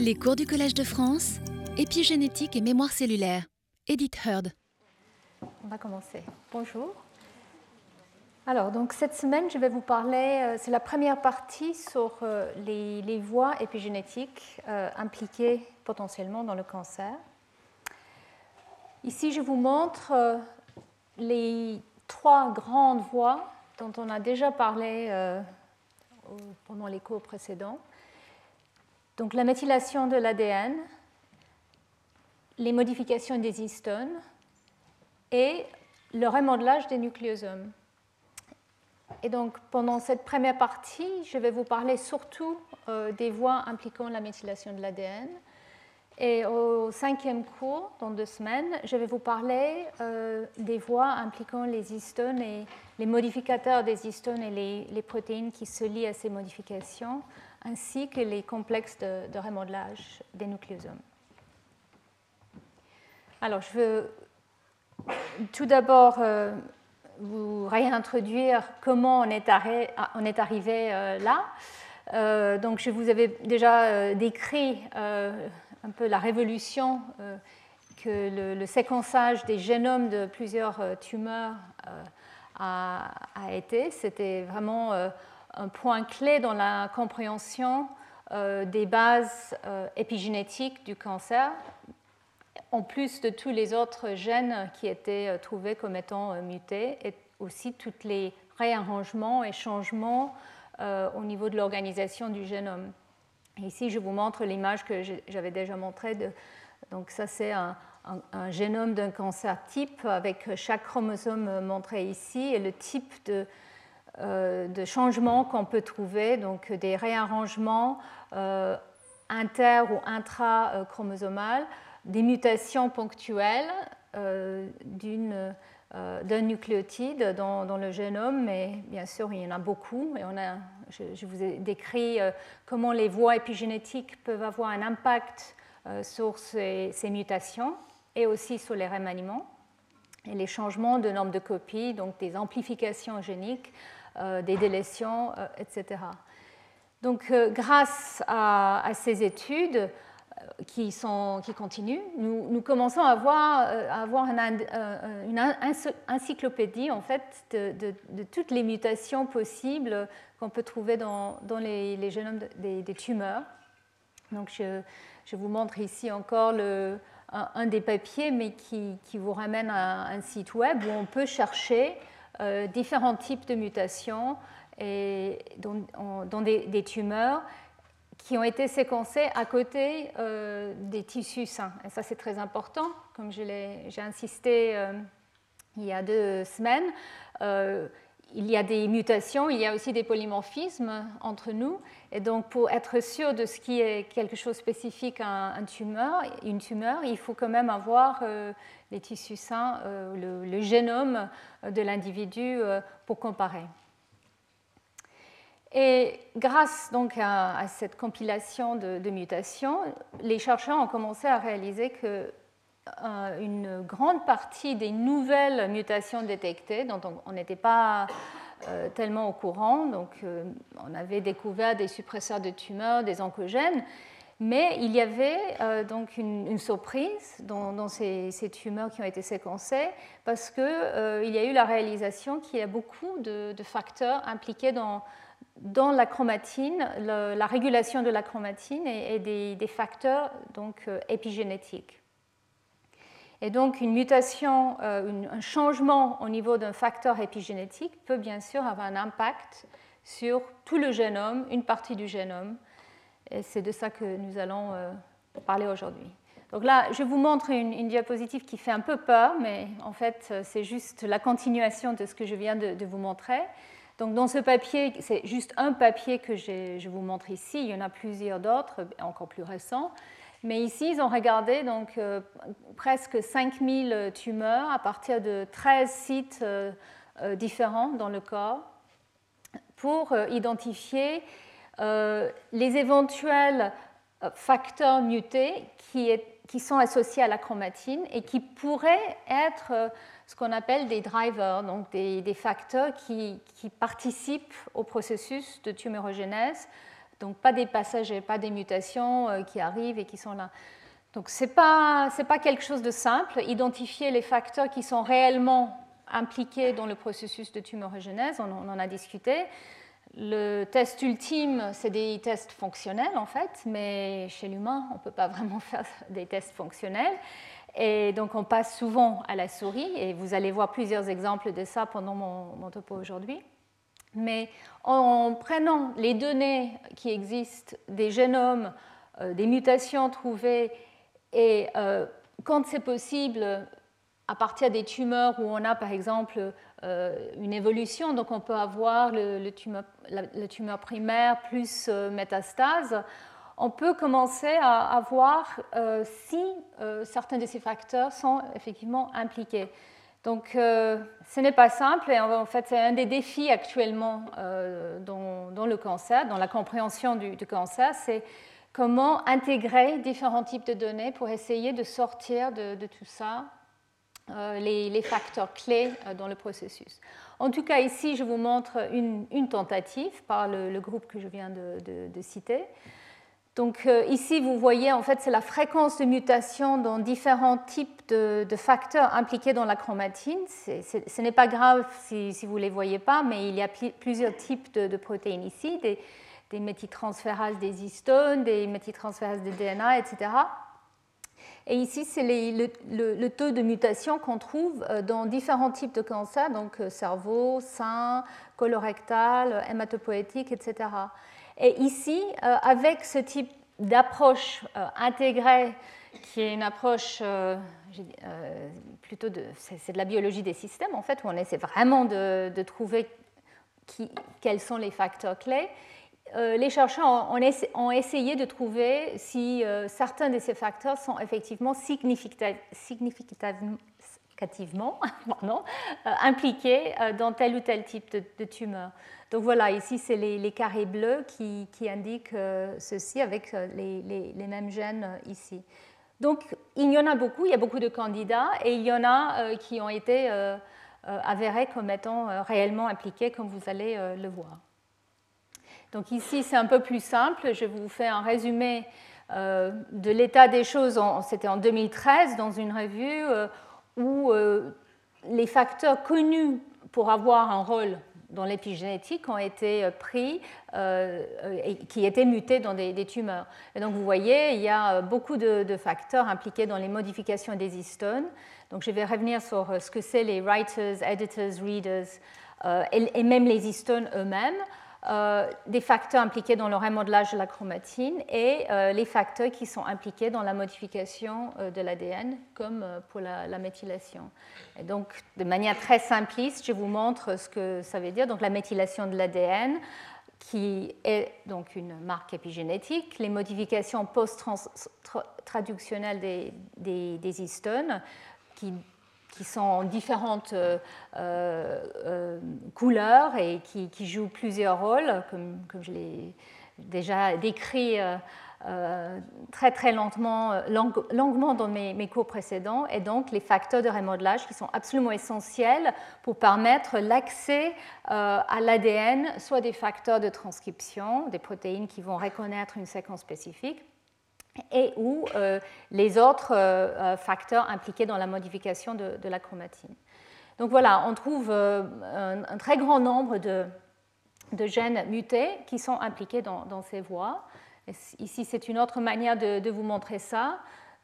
Les cours du Collège de France, épigénétique et mémoire cellulaire. Edith Heard. On va commencer. Bonjour. Alors, donc cette semaine, je vais vous parler, euh, c'est la première partie sur euh, les, voies épigénétiques euh, impliquées potentiellement dans le cancer. Ici, je vous montre les trois grandes voies dont on a déjà parlé pendant les cours précédents. Donc la méthylation de l'ADN, les modifications des histones et le remodelage des nucléosomes. Et donc pendant cette première partie, je vais vous parler surtout euh, des voies impliquant la méthylation de l'ADN. Et au cinquième cours, dans deux semaines, je vais vous parler euh, des voies impliquant les histones et les modificateurs des histones et les, les protéines qui se lient à ces modifications ainsi que les complexes de, remodelage des nucléosomes. Alors, je veux tout d'abord euh, vous réintroduire comment on est, arrivé euh, là. Euh, donc, je vous avais déjà décrit un peu la révolution que le, séquençage des génomes de plusieurs tumeurs a, été. C'était vraiment un point clé dans la compréhension euh, des bases euh, épigénétiques du cancer, en plus de tous les autres gènes qui étaient euh, trouvés comme étant mutés, et aussi tous les réarrangements et changements au niveau de l'organisation du génome. ici, je vous montre l'image que j'avais déjà montrée. Donc ça, c'est un, génome d'un cancer type avec chaque chromosome montré ici et le type de de changements qu'on peut trouver, donc des réarrangements euh, inter- ou intra-chromosomales, des mutations ponctuelles euh, d'un nucléotide dans, le génome, mais bien sûr, il y en a beaucoup. Et on a, je, vous ai décrit comment les voies épigénétiques peuvent avoir un impact sur ces, ces, mutations et aussi sur les remaniements. Et les changements de nombre de copies, donc des amplifications géniques, euh, des délétions, euh, etc. Donc, euh, grâce à, ces études qui, sont, qui continuent, nous, commençons à avoir, avoir une, encyclopédie en fait, de, toutes les mutations possibles qu'on peut trouver dans, dans les, génomes des, tumeurs. Donc, je, je, vous montre ici encore le, un, des papiers, mais qui, qui, vous ramène à un site web où on peut chercher euh, différents types de mutations et dans, des, tumeurs qui ont été séquencées à côté euh, des tissus sains. Et ça, c'est très important, comme j'ai insisté euh, il y a deux semaines. Il y a des mutations, il y a aussi des polymorphismes entre nous. Et donc, pour être sûr de ce qui est quelque chose de spécifique à un tumeur, une tumeur, il faut quand même avoir les tissus sains, euh, le, génome de l'individu euh, pour comparer. Et grâce donc à, cette compilation de, mutations, les chercheurs ont commencé à réaliser que euh, une grande partie des nouvelles mutations détectées, dont on n'était pas tellement au courant, donc on avait découvert des suppresseurs de tumeurs, des oncogènes, mais il y avait euh, donc une, surprise dans, ces, tumeurs qui ont été séquencées parce qu'il euh, y a eu la réalisation qu'il y a beaucoup de, facteurs impliqués dans, la chromatine, la régulation de la chromatine et, des, facteurs donc, euh, épigénétiques. Et donc une mutation, un changement au niveau d'un facteur épigénétique peut bien sûr avoir un impact sur tout le génome, une partie du génome, et c'est de ça que nous allons euh, parler aujourd'hui. Donc là, je vous montre une, diapositive qui fait un peu peur, mais en fait, euh, c'est juste la continuation de ce que je viens de, vous montrer. Donc dans ce papier, c'est juste un papier que je vous montre ici. Il y en a plusieurs d'autres, encore plus récents. Mais ici, ils ont regardé donc, euh, presque 5000 tumeurs à partir de 13 sites différents dans le corps pour identifier euh, les éventuels euh, facteurs mutés qui, sont associés à la chromatine et qui pourraient être euh, ce qu'on appelle des drivers, donc des, facteurs qui, qui, participent au processus de tumérogénèse Donc pas des passagers, pas des mutations qui arrivent et qui sont là. Donc ce n'est pas, pas quelque chose de simple. Identifier les facteurs qui sont réellement impliqués dans le processus de tumorigénèse, on, on en a discuté. Le test ultime, c'est des tests fonctionnels en fait, mais chez l'humain, on ne peut pas vraiment faire des tests fonctionnels. Et donc on passe souvent à la souris, et vous allez voir plusieurs exemples de ça pendant mon, topo aujourd'hui. Mais en prenant les données qui existent des génomes, euh, des mutations trouvées, et euh, quand c'est possible, à partir des tumeurs où on a par exemple euh, une évolution, donc on peut avoir le, tumeur, tumeur, primaire plus métastase, on peut commencer à, voir si certains de ces facteurs sont effectivement impliqués. Donc euh, ce n'est pas simple et en fait c'est un des défis actuellement dans, le cancer, dans la compréhension du, cancer, c'est comment intégrer différents types de données pour essayer de sortir de, tout ça les, facteurs clés dans le processus. En tout cas, ici, je vous montre une, tentative par le, groupe que je viens de citer. Donc euh, ici, vous voyez, en fait, c'est la fréquence de mutation dans différents types de, facteurs impliqués dans la chromatine. ce n'est pas grave si, vous ne les voyez pas, mais il y a plusieurs types de, protéines ici, des, des des histones, des méthyltransférases des DNA, etc. Et ici, c'est le, taux de mutation qu'on trouve euh, dans différents types de cancers, donc euh, cerveau, sein, colorectal, hématopoïétique, etc. Et ici, euh, avec ce type d'approche euh, intégrée, qui est une approche euh, plutôt de, c'est de la biologie des systèmes en fait, où on essaie vraiment de, trouver quels sont les facteurs clés. les chercheurs ont, essayé de trouver si certains de ces facteurs sont effectivement significativement, impliqués dans tel ou tel type de tumeur. Donc voilà, ici, c'est les, carrés bleus qui, indiquent euh, ceci avec euh, les, mêmes gènes euh, ici. Donc il y en a beaucoup, il y a beaucoup de candidats et il y en a qui ont été avérés comme étant réellement impliqués, comme vous allez le voir. Donc ici, c'est un peu plus simple. Je vous fais un résumé de l'état des choses. C'était en 2013 dans une revue où les facteurs connus pour avoir un rôle dans l'épigénétique ont été euh, pris euh, et qui étaient mutés dans des, tumeurs. Et donc vous voyez, il y a euh, beaucoup de, facteurs impliqués dans les modifications des histones. Donc je vais revenir sur ce que c'est les writers, editors, readers et, même les histones eux-mêmes. Euh, des facteurs impliqués dans le remodelage de la chromatine et euh, les facteurs qui sont impliqués dans la modification euh, de l'ADN, comme pour la, méthylation. Et donc, de manière très simpliste, je vous montre ce que ça veut dire. Donc, la méthylation de l'ADN, qui est donc une marque épigénétique, les modifications post-traductionnelles des, des, des histones, qui qui sont en différentes euh, euh, couleurs et qui, jouent plusieurs rôles, comme, je l'ai déjà décrit euh, très très lentement, longuement dans mes, cours précédents, et donc les facteurs de remodelage qui sont absolument essentiels pour permettre l'accès à l'ADN, soit des facteurs de transcription, des protéines qui vont reconnaître une séquence spécifique, et ou euh, les autres euh, euh, facteurs impliqués dans la modification de, la chromatine. Donc voilà, on trouve un, très grand nombre de, gènes mutés qui sont impliqués dans, ces voies. ici, c'est une autre manière de, vous montrer ça.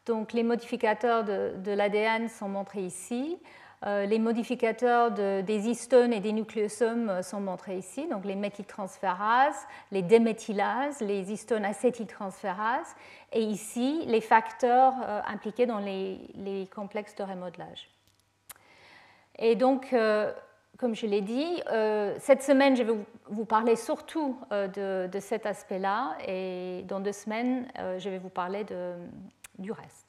Donc les modificateurs de l'ADN sont montrés ici. Euh, les modificateurs des histones et des nucléosomes euh, sont montrés ici, donc les méthyltransférases, les déméthylases, les histones acétyltransférases, et ici les facteurs euh, impliqués dans les, complexes de remodelage. Et donc, comme je l'ai dit, cette semaine, je vais vous parler surtout de, cet aspect-là, et dans deux semaines, je vais vous parler du reste.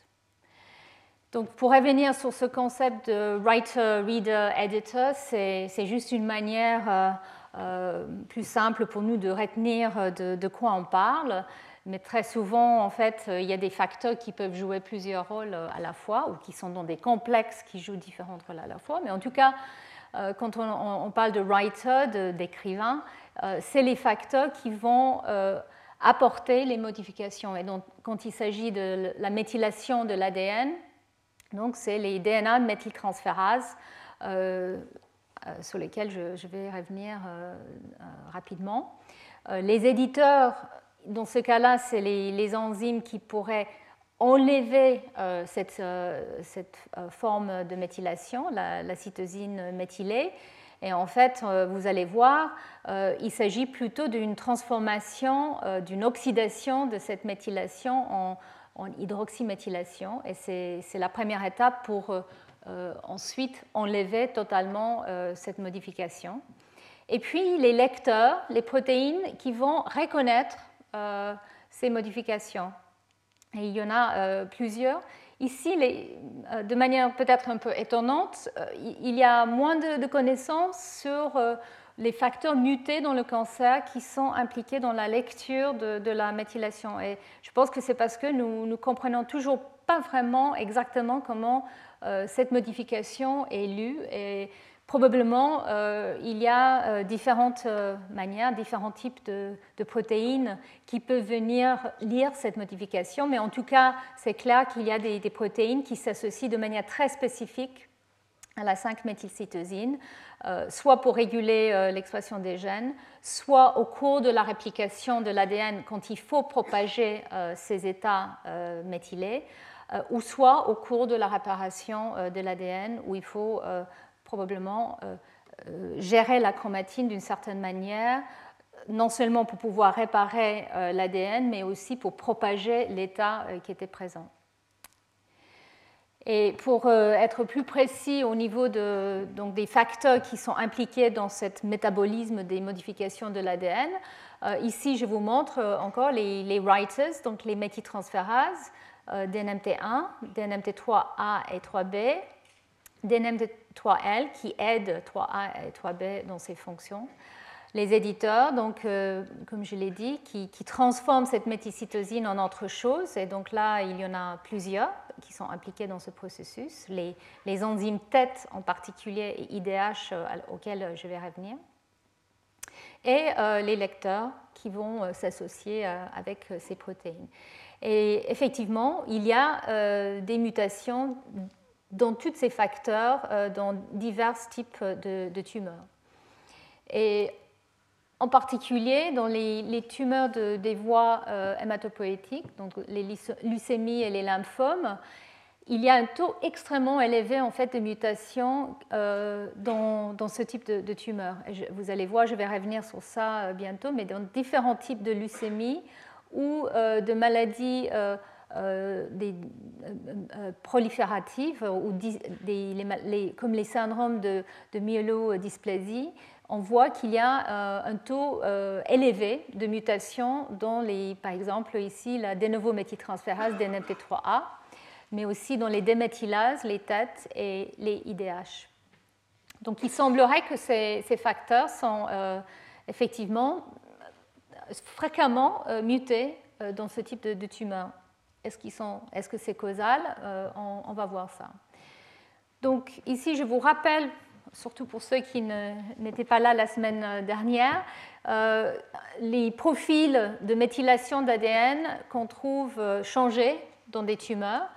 Donc, pour revenir sur ce concept de writer, reader, editor, c'est juste une manière euh, euh, plus simple pour nous de retenir de, quoi on parle. Mais très souvent, en fait, il y a des facteurs qui peuvent jouer plusieurs rôles à la fois ou qui sont dans des complexes qui jouent différents rôles à la fois. Mais en tout cas, euh, quand on, parle de writer, d'écrivain, c'est les facteurs qui vont apporter les modifications. Et donc, quand il s'agit de la méthylation de l'ADN, donc c'est les DNA de méthyltransférase euh, euh, sur lesquels je, vais revenir euh, rapidement. les éditeurs, dans ce cas-là, c'est les, enzymes qui pourraient enlever cette, forme de méthylation, la, la cytosine méthylée, et en fait, vous allez voir, il s'agit plutôt d'une transformation, d'une oxydation de cette méthylation en, hydroxyméthylation. Et c'est la première étape pour ensuite enlever totalement cette modification. Et puis les lecteurs, les protéines qui vont reconnaître ces modifications. Et il y en a plusieurs. Ici, euh, de manière peut-être un peu étonnante, euh, il y a moins de, connaissances sur euh, les facteurs mutés dans le cancer qui sont impliqués dans la lecture de, la méthylation. Et je pense que c'est parce que nous ne comprenons toujours pas vraiment exactement comment cette modification est lue. Et Probablement, euh, il y a euh, différentes euh, manières, différents types de, protéines qui peuvent venir lire cette modification, mais en tout cas, c'est clair qu'il y a des, protéines qui s'associent de manière très spécifique à la 5-méthylcytosine, soit pour réguler l'expression des gènes, soit au cours de la réplication de l'ADN quand il faut propager ces états méthylés, ou soit au cours de la réparation de l'ADN où il faut probablement euh, euh, gérer la chromatine d'une certaine manière, non seulement pour pouvoir réparer euh, l'ADN, mais aussi pour propager l'état qui était présent. Et pour être plus précis au niveau de, donc des facteurs qui sont impliqués dans ce métabolisme des modifications de l'ADN, ici je vous montre encore les, writers, donc les méthyltransférases, DNMT1, DNMT3A et 3B, DNMT3L qui aide 3A et 3B dans ses fonctions. Les éditeurs, donc, euh, comme je l'ai dit, qui, transforment cette méthylcytosine en autre chose. Et donc là, il y en a plusieurs qui sont impliqués dans ce processus. Les, enzymes TET en particulier et IDH euh, auxquels je vais revenir. Et euh, les lecteurs qui vont s'associer avec ces protéines. Et effectivement, il y a des mutations dans tous ces facteurs euh, dans divers types de, tumeurs. Et en particulier dans les, tumeurs des voies euh, hématopoïétiques, donc les leucémies et les lymphomes, il y a un taux extrêmement élevé en fait, de mutations euh, dans, ce type de, de tumeurs. vous allez voir, je vais revenir sur ça bientôt, mais dans différents types de leucémies ou de maladies euh, euh, euh, prolifératives, ou comme les syndromes de, de myélodysplasie, on voit qu'il y a un taux élevé de mutations dans les, par exemple ici la de novo méthyltransférase DNMT3A, mais aussi dans les déméthylases, les TET et les IDH. Donc il semblerait que ces, facteurs sont effectivement fréquemment mutés dans ce type de, de tumeur. Est-ce, que c'est causal? Euh, on, va voir ça. Donc ici, je vous rappelle, surtout pour ceux qui n'étaient pas là la semaine dernière, euh, les profils de méthylation d'ADN qu'on trouve euh, changés dans des tumeurs.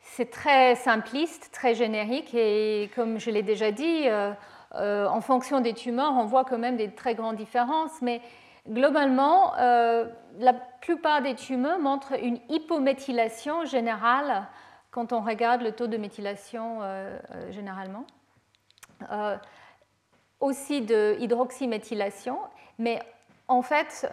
C'est très simpliste, très générique et comme je l'ai déjà dit, en fonction des tumeurs, on voit quand même des très grandes différences, mais globalement, euh, la plupart des tumeurs montrent une hypométhylation générale quand on regarde le taux de méthylation euh, euh, généralement. Aussi de hydroxyméthylation, mais en fait,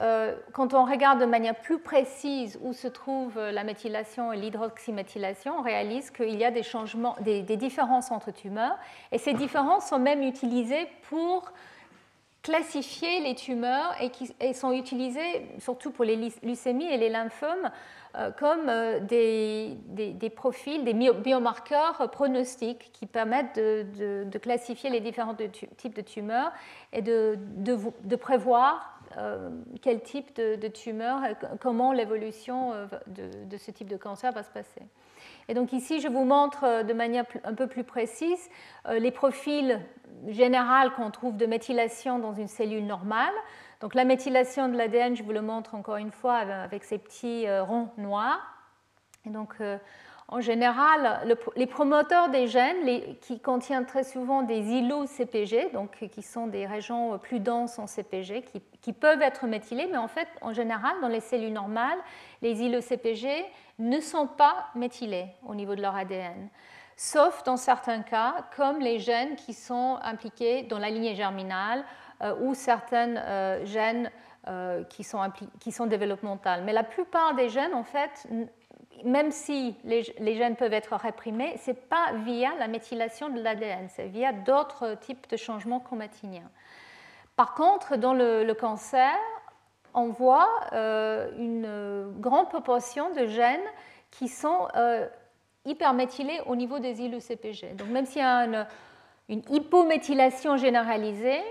quand on regarde de manière plus précise où se trouve la méthylation et l'hydroxyméthylation, on réalise qu'il y a des changements, des, différences entre tumeurs, et ces différences sont même utilisées pour classifier les tumeurs et qui sont utilisées surtout pour les leucémies et les lymphomes euh, comme euh, des, des, profils, des biomarqueurs pronostiques qui permettent de, classifier les différents types de tumeurs et de, prévoir euh, quel type de, tumeur, comment l'évolution de, ce type de cancer va se passer. Et donc ici, je vous montre de manière un peu plus précise les profils général qu'on trouve de méthylation dans une cellule normale. Donc la méthylation de l'ADN, je vous le montre encore une fois avec ces petits ronds noirs. Et donc en général, les promoteurs des gènes, qui contiennent très souvent des îlots CPG, donc qui sont des régions plus denses en CPG, qui, peuvent être méthylés, mais en fait, en général, dans les cellules normales, les îlots CPG ne sont pas méthylés au niveau de leur ADN, sauf dans certains cas, comme les gènes qui sont impliqués dans la lignée germinale euh, ou certains euh, gènes euh, qui, sont qui sont développementales. Mais la plupart des gènes, en fait, même si les, gènes peuvent être réprimés, ce n'est pas via la méthylation de l'ADN, c'est via d'autres types de changements chromatiniens. Par contre, dans le, cancer, on voit euh, une grande proportion de gènes qui sont euh, hyperméthylés au niveau des îlots CPG. Donc même s'il y a une hypométhylation généralisée,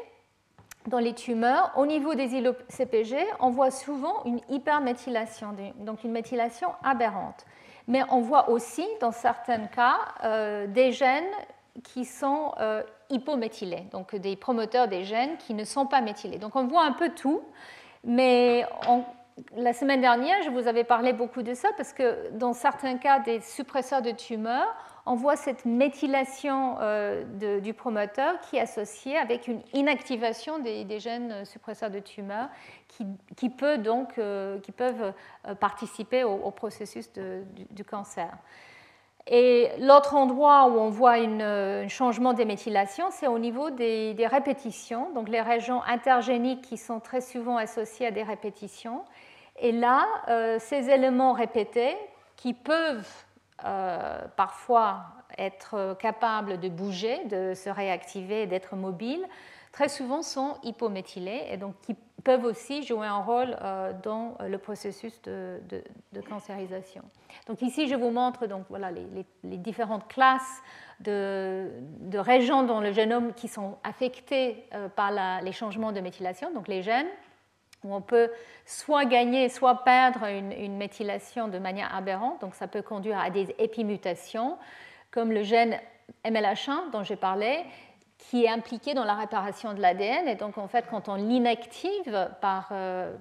dans les tumeurs, au niveau des îlots CPG, on voit souvent une hyperméthylation, donc une méthylation aberrante. Mais on voit aussi, dans certains cas, euh, des gènes qui sont euh, hypométhylés, donc des promoteurs des gènes qui ne sont pas méthylés. Donc on voit un peu tout, mais la semaine dernière, je vous avais parlé beaucoup de ça parce que dans certains cas des suppresseurs de tumeurs, on voit cette méthylation euh, du promoteur qui est associée avec une inactivation des, gènes suppresseurs de tumeurs qui, peut donc, euh, qui peuvent euh, participer au, processus du, cancer. Et l'autre endroit où on voit un changement des méthylations, c'est au niveau des, répétitions, donc les régions intergéniques qui sont très souvent associées à des répétitions. Et là, ces éléments répétés qui peuvent euh, parfois être capables de bouger, de se réactiver, d'être mobiles, très souvent sont hypométhylés et donc qui peuvent aussi jouer un rôle euh, dans le processus de, cancérisation. Donc ici, je vous montre donc, voilà, les, différentes classes de, régions dans le génome qui sont affectées euh, par les changements de méthylation, donc les gènes, où on peut soit gagner, soit perdre une, méthylation de manière aberrante. Donc ça peut conduire à des épimutations, comme le gène MLH1 dont j'ai parlé, qui est impliqué dans la réparation de l'ADN. Et donc en fait, quand on l'inactive par, euh,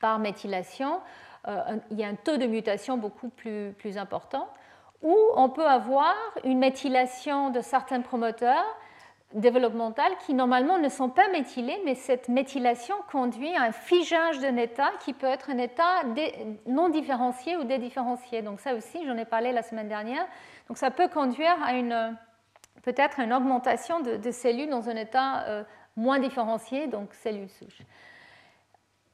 par méthylation, euh, il y a un taux de mutation beaucoup plus, plus important. Ou on peut avoir une méthylation de certains promoteurs développementales qui normalement ne sont pas méthylées, mais cette méthylation conduit à un figeage d'un état qui peut être un état non différencié ou dédifférencié. Donc ça aussi, j'en ai parlé la semaine dernière. Donc ça peut conduire à une peut-être une augmentation de, cellules dans un état euh, moins différencié, donc cellules souches.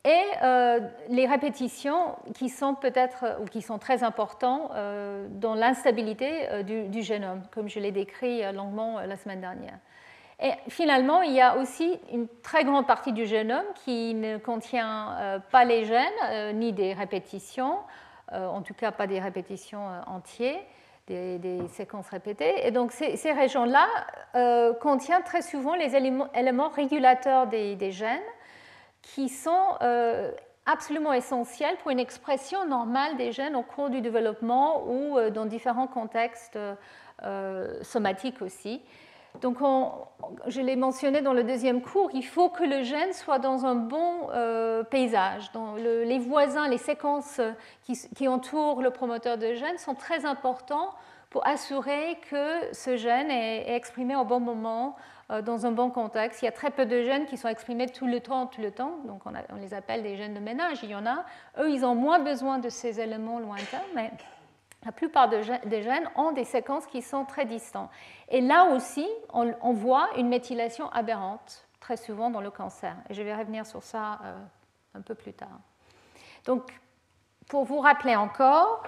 Et euh, les répétitions qui sont peut-être ou qui sont très importantes euh, dans l'instabilité du, génome, comme je l'ai décrit longuement la semaine dernière. Et finalement, il y a aussi une très grande partie du génome qui ne contient euh, pas les gènes euh, ni des répétitions, euh, en tout cas pas des répétitions entières, des, séquences répétées. Et donc ces, régions-là contiennent très souvent les éléments, régulateurs des, des, gènes qui sont absolument essentiels pour une expression normale des gènes au cours du développement ou dans différents contextes somatiques aussi. Donc, je l'ai mentionné dans le deuxième cours, il faut que le gène soit dans un bon euh, paysage. les voisins, les séquences qui, entourent le promoteur de gène sont très importants pour assurer que ce gène est, exprimé au bon moment, euh, dans un bon contexte. Il y a très peu de gènes qui sont exprimés tout le temps, tout le temps, donc on, on les appelle des gènes de ménage. Il y en a. Eux, ils ont moins besoin de ces éléments lointains, mais la plupart des gènes ont des séquences qui sont très distantes. Et là aussi, on, voit une méthylation aberrante, très souvent dans le cancer. Et je vais revenir sur ça euh, un peu plus tard. Donc, pour vous rappeler encore,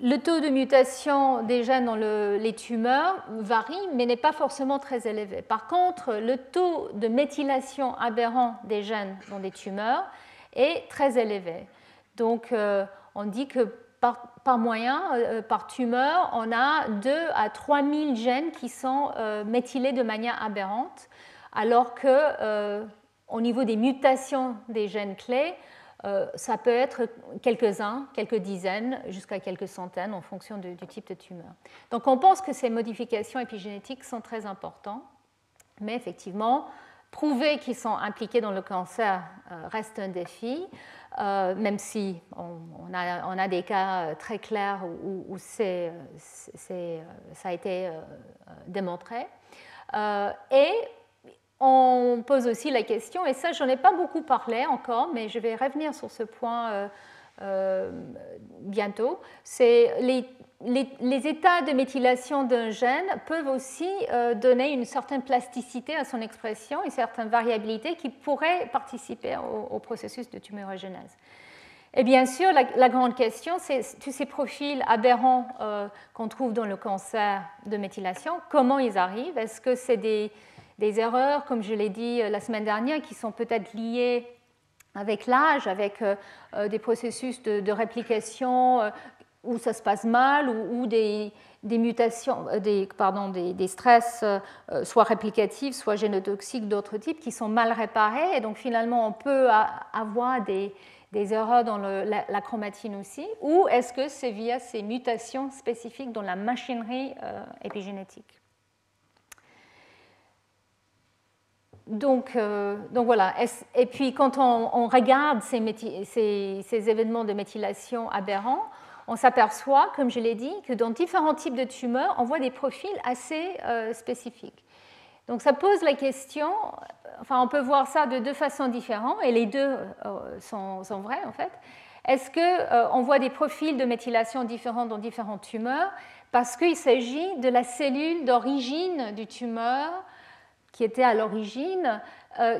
le taux de mutation des gènes dans les tumeurs varie, mais n'est pas forcément très élevé. Par contre, le taux de méthylation aberrant des gènes dans des tumeurs est très élevé. Donc, euh, on dit que par, moyen, euh, par tumeur, on a 2 à 3 000 gènes qui sont euh, méthylés de manière aberrante, alors que euh, au niveau des mutations des gènes clés, ça peut être quelques-uns, quelques dizaines, jusqu'à quelques centaines en fonction du type de tumeur. Donc on pense que ces modifications épigénétiques sont très importantes, mais effectivement, prouver qu'ils sont impliqués dans le cancer reste un défi. même si on, a, des cas très clairs où, ça a été démontré. et on pose aussi la question, et ça j'en ai pas beaucoup parlé encore, mais je vais revenir sur ce point bientôt, c'est les les, états de méthylation d'un gène peuvent aussi euh, donner une certaine plasticité à son expression, une certaine variabilité qui pourrait participer au, processus de tumorigénèse. Et bien sûr, la, grande question, c'est tous ces profils aberrants euh, qu'on trouve dans le cancer de méthylation, comment ils arrivent? Est-ce que c'est des, erreurs, comme je l'ai dit euh, la semaine dernière, qui sont peut-être liées avec l'âge, avec des processus de réplication où ça se passe mal, ou, des, mutations, euh, des, pardon, des, stress euh, soit réplicatifs, soit génotoxiques d'autres types qui sont mal réparés. Et donc finalement, on peut avoir des, erreurs dans la, chromatine aussi. Ou est-ce que c'est via ces mutations spécifiques dans la machinerie euh, épigénétique? Donc, voilà. Et puis quand on, regarde ces, événements de méthylation aberrants, on s'aperçoit, comme je l'ai dit, que dans différents types de tumeurs, on voit des profils assez euh, spécifiques. Donc ça pose la question, enfin on peut voir ça de deux façons différentes, et les deux euh, sont, vrais en fait. Est-ce qu'on euh, voit des profils de méthylation différents dans différentes tumeurs? Parce qu'il s'agit de la cellule d'origine du tumeur qui était à l'origine,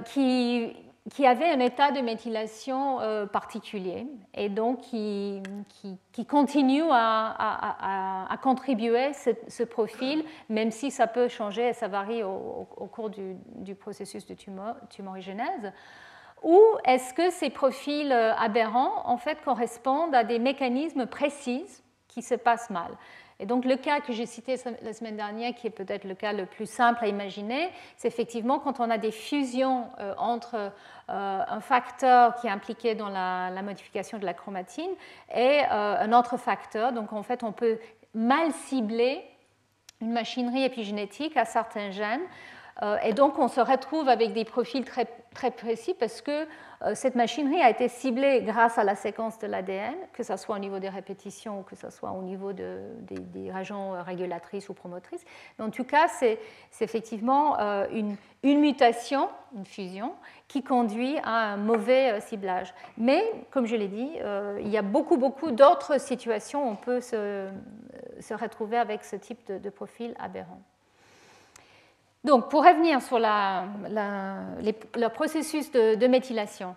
qui qui avait un état de méthylation euh, particulier et donc qui, qui, continue à, à, contribuer ce, profil, même si ça peut changer et ça varie au, cours du, processus de tumor, tumorigénèse. Ou est-ce que ces profils euh, aberrants en fait correspondent à des mécanismes précis qui se passent mal? Et donc le cas que j'ai cité la semaine dernière, qui est peut-être le cas le plus simple à imaginer, c'est effectivement quand on a des fusions euh, entre euh, un facteur qui est impliqué dans la, modification de la chromatine et euh, un autre facteur. Donc en fait, on peut mal cibler une machinerie épigénétique à certains gènes. Et donc on se retrouve avec des profils très, très précis parce que cette machinerie a été ciblée grâce à la séquence de l'ADN, que ce soit au niveau des répétitions ou que ce soit au niveau des, régions euh, régulatrices ou promotrices. en tout cas, c'est effectivement euh, une, mutation, une fusion, qui conduit à un mauvais ciblage. Mais, comme je l'ai dit, il y a beaucoup, beaucoup d'autres situations où on peut se, retrouver avec ce type de profil aberrant. Donc, pour revenir sur le processus de, méthylation,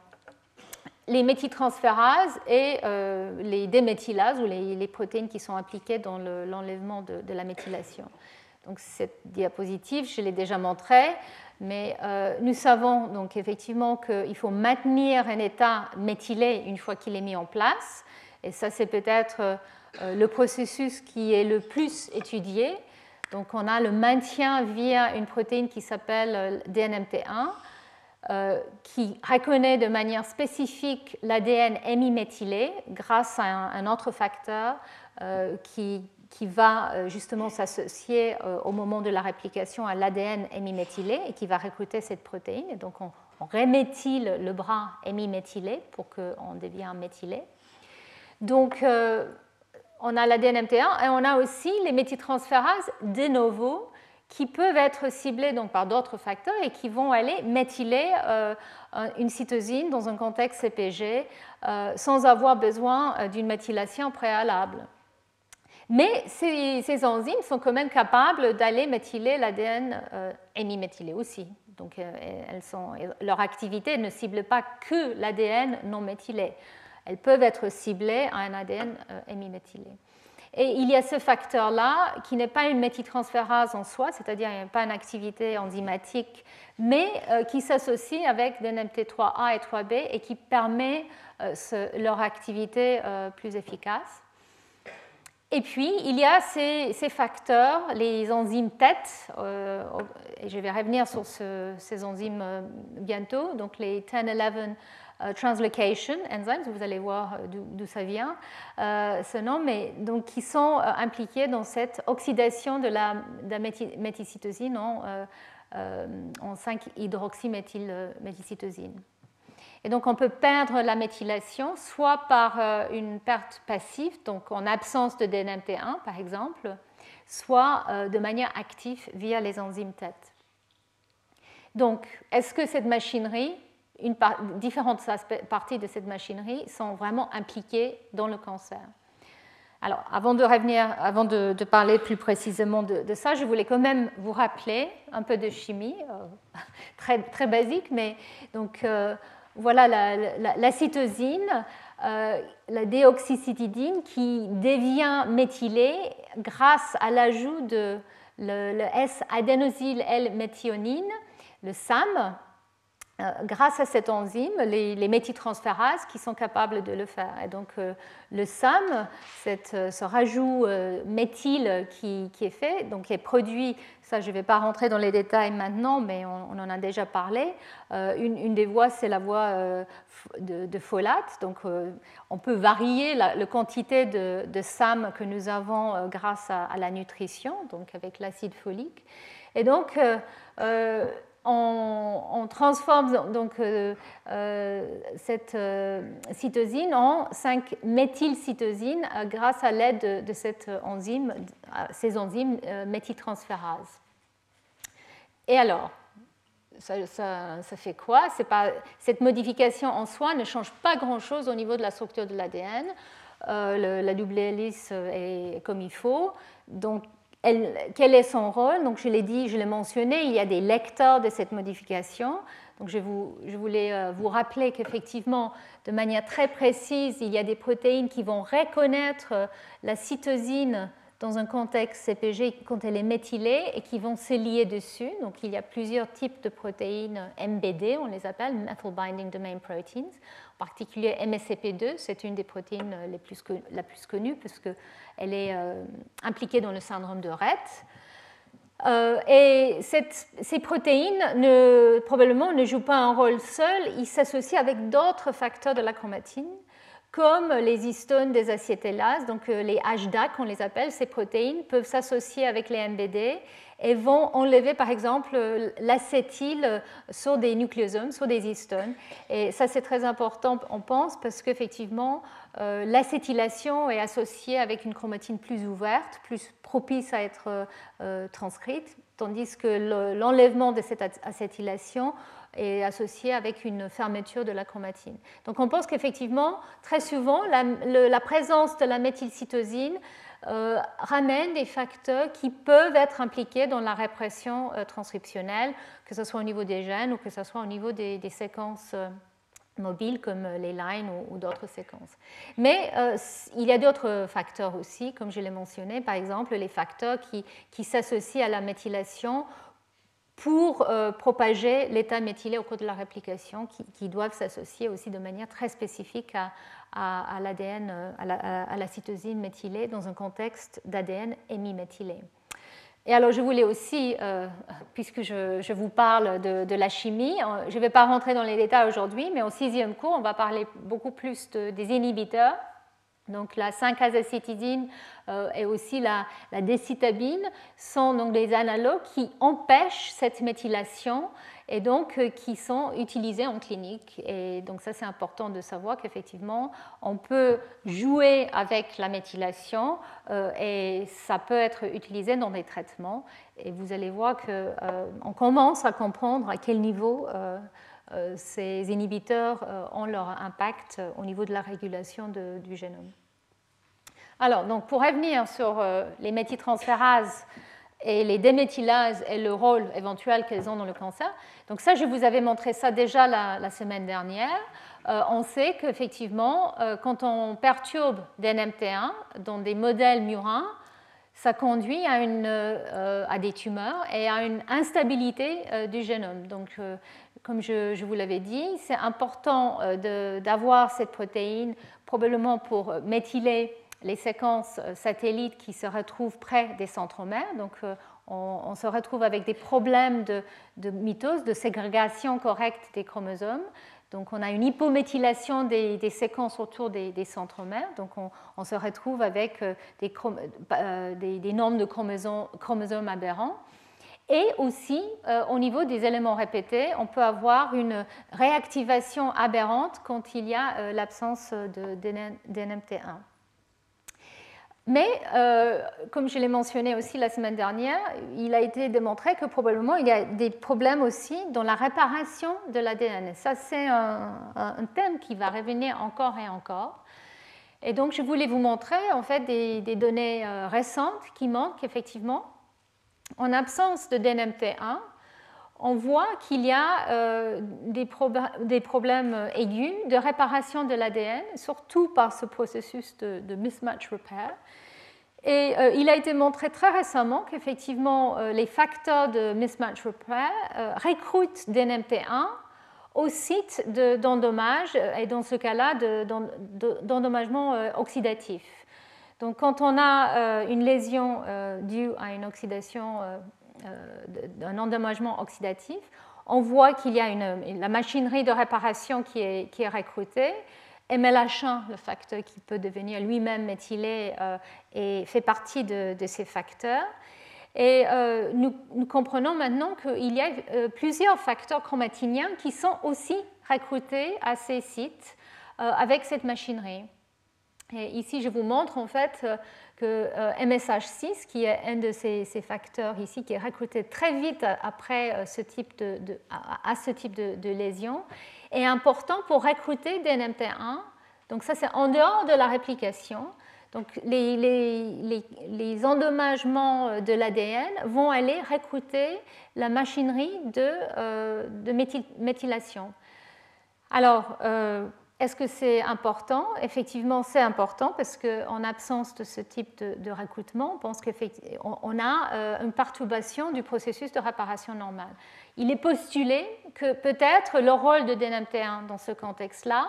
les méthyltransférases et euh, les déméthylases, ou les, protéines qui sont impliquées dans l'enlèvement de, la méthylation. Donc, cette diapositive, je l'ai déjà montrée, mais euh, nous savons donc effectivement qu'il faut maintenir un état méthylé une fois qu'il est mis en place. Et ça, c'est peut-être euh, le processus qui est le plus étudié. Donc on a le maintien via une protéine qui s'appelle euh, DNMT1, euh, qui reconnaît de manière spécifique l'ADN hémiméthylé grâce à un, autre facteur euh, qui, qui, va justement s'associer au moment de la réplication à l'ADN hémiméthylé et qui va recruter cette protéine. Et donc on, reméthyle le bras hémiméthylé pour qu'on devienne méthylé. Donc on a l'ADN MT1 et on a aussi les méthyltransférases de novo qui peuvent être ciblées donc, par d'autres facteurs et qui vont aller méthyler euh, une cytosine dans un contexte CPG euh, sans avoir besoin euh, d'une méthylation préalable. Mais ces, enzymes sont quand même capables d'aller méthyler l'ADN hémiméthylé aussi. Donc leur activité ne cible pas que l'ADN non méthylé elles peuvent être ciblées à un ADN euh, hémiméthylé. Et il y a ce facteur-là qui n'est pas une méthyltransférase en soi, c'est-à-dire qu'il n'y a pas une activité enzymatique, mais euh, qui s'associe avec des NMT3A et 3B et qui permet euh, leur activité plus efficace. Et puis, il y a ces, facteurs, les enzymes têtes, et je vais revenir sur ces enzymes bientôt, donc les 10-11 euh, translocation enzymes, vous allez voir euh, d'où ça vient, euh, ce nom, mais donc qui sont impliqués dans cette oxydation de la, de méthylcytosine en en 5-hydroxyméthylcytosine. Et donc on peut perdre la méthylation soit par une perte passive, donc en absence de DNMT1 par exemple, soit de manière active via les enzymes TET. Donc, est-ce que cette machinerie, différentes parties de cette machinerie sont vraiment impliquées dans le cancer. Alors, avant de revenir, avant de, parler plus précisément de, ça, je voulais quand même vous rappeler un peu de chimie, euh, très, très basique, mais donc euh, voilà la, cytosine, euh, la déoxycytidine qui devient méthylée grâce à l'ajout de le, S-adénosyl L-méthionine le SAM, euh, grâce à cette enzyme, les, les, méthyltransférases qui sont capables de le faire. Et donc euh, le SAM, euh, ce rajout méthyle qui, est fait, donc qui est produit, ça je ne vais pas rentrer dans les détails maintenant, mais on, en a déjà parlé. Une, des voies, c'est la voie de, folate. Donc on peut varier la, quantité de, SAM que nous avons grâce à, à, la nutrition, donc avec l'acide folique. Et donc on, transforme donc euh, euh, cette euh, cytosine en 5-méthylcytosine grâce à l'aide de, cette ces enzymes méthyltransférases. Et alors, ça, fait quoi? Cette modification en soi ne change pas grand-chose au niveau de la structure de l'ADN. la double hélice est comme il faut. Donc, quel est son rôle? Donc, je l'ai dit, je l'ai mentionné, il y a des lecteurs de cette modification. Donc, je, voulais euh, vous rappeler qu'effectivement, de manière très précise, il y a des protéines qui vont reconnaître euh, la cytosine dans un contexte CPG quand elle est méthylée et qui vont se lier dessus. Donc, il y a plusieurs types de protéines MBD, on les appelle Methyl Binding Domain Proteins. En particulier MSCP2, c'est une des protéines les plus, la plus connue puisqu'elle est euh, impliquée dans le syndrome de Rett. Euh, et ces protéines ne, probablement ne jouent pas un rôle seul, ils s'associent avec d'autres facteurs de la chromatine, comme les histones des acétylases, donc euh, les HDAC, on les appelle, ces protéines peuvent s'associer avec les MBD et vont enlever par exemple l'acétyl sur des nucléosomes, sur des histones. Et ça c'est très important, on pense, parce qu'effectivement euh, l'acétylation est associée avec une chromatine plus ouverte, plus propice à être euh, transcrite, tandis que l'enlèvement de cette acétylation est associé avec une fermeture de la chromatine. Donc on pense qu'effectivement, très souvent, la, la, présence de la méthylcytosine euh, ramène des facteurs qui peuvent être impliqués dans la répression euh, transcriptionnelle, que ce soit au niveau des gènes ou que ce soit au niveau des, séquences euh, mobiles comme les lines ou, d'autres séquences. Mais il y a d'autres facteurs aussi, comme je l'ai mentionné, par exemple les facteurs qui, qui s'associent à la méthylation pour propager l'état méthylé au cours de la réplication, qui, doivent s'associer aussi de manière très spécifique à, l'ADN, euh, à, la cytosine méthylée dans un contexte d'ADN hémiméthylé. Et alors, je voulais aussi, euh, puisque je, vous parle de, la chimie, euh, je ne vais pas rentrer dans les détails aujourd'hui, mais au sixième cours, on va parler beaucoup plus des inhibiteurs. Donc, la 5-azacétidine et aussi la, la décitabine sont donc des analogues qui empêchent cette méthylation et donc euh, qui sont utilisés en clinique. Et donc ça, c'est important de savoir qu'effectivement, on peut jouer avec la méthylation euh, et ça peut être utilisé dans des traitements. Et vous allez voir qu'on euh, commence à comprendre à quel niveau ces inhibiteurs ont leur impact au niveau de la régulation du génome. Alors, donc pour revenir sur les méthyltransférases, et les déméthylases et le rôle éventuel qu'elles ont dans le cancer. Donc ça, je vous avais montré ça déjà la, semaine dernière. Euh, on sait qu'effectivement, euh, quand on perturbe DNMT1 dans des modèles murins, ça conduit à, euh, à, des tumeurs et à une instabilité du génome. Donc, comme je, vous l'avais dit, c'est important d'avoir cette protéine probablement pour méthyler les séquences euh, satellites qui se retrouvent près des centromères. Donc, euh, on, se retrouve avec des problèmes de, mitose, de ségrégation correcte des chromosomes. Donc, on a une hypométhylation des, séquences autour des, centromères. Donc, on, se retrouve avec euh, des, des, normes de chromosomes aberrants. Et aussi, au niveau des éléments répétés, on peut avoir une réactivation aberrante quand il y a l'absence de DNMT1. Mais, euh, comme je l'ai mentionné aussi la semaine dernière, il a été démontré que probablement il y a des problèmes aussi dans la réparation de l'ADN. Ça, c'est un, thème qui va revenir encore et encore. Et donc, je voulais vous montrer en fait des, données euh, récentes qui montrent qu'effectivement, en absence de DNMT1, on voit qu'il y a euh, des, problèmes aigus de réparation de l'ADN, surtout par ce processus de, mismatch repair. Et euh, il a été montré très récemment qu'effectivement, euh, les facteurs de mismatch repair recrutent DNMT1 au site d'endommage, et dans ce cas-là, d'endommagement oxydatif. Donc, quand on a une lésion due à une oxydation euh, d'un endommagement oxydatif, on voit qu'il y a une, la machinerie de réparation qui est, recrutée. MLH1, le facteur qui peut devenir lui-même méthylé, euh, et fait partie de, ces facteurs. Et euh, nous, comprenons maintenant qu'il y a plusieurs facteurs chromatiniens qui sont aussi recrutés à ces sites avec cette machinerie. Ici, je vous montre en fait que MSH6, euh, qui est un de ces, facteurs ici, qui est recruté très vite après euh, ce type de, à, ce type de, lésion, est important pour recruter DNMT1. Donc ça, c'est en dehors de la réplication. Donc les, endommagements de l'ADN vont aller recruter la machinerie de, euh, de méthylation. Alors, est-ce que c'est important? Effectivement, c'est important parce qu'en absence de ce type de, recrutement, on pense qu'on a euh, une perturbation du processus de réparation normale. Il est postulé que peut-être le rôle de DNMT1 dans ce contexte-là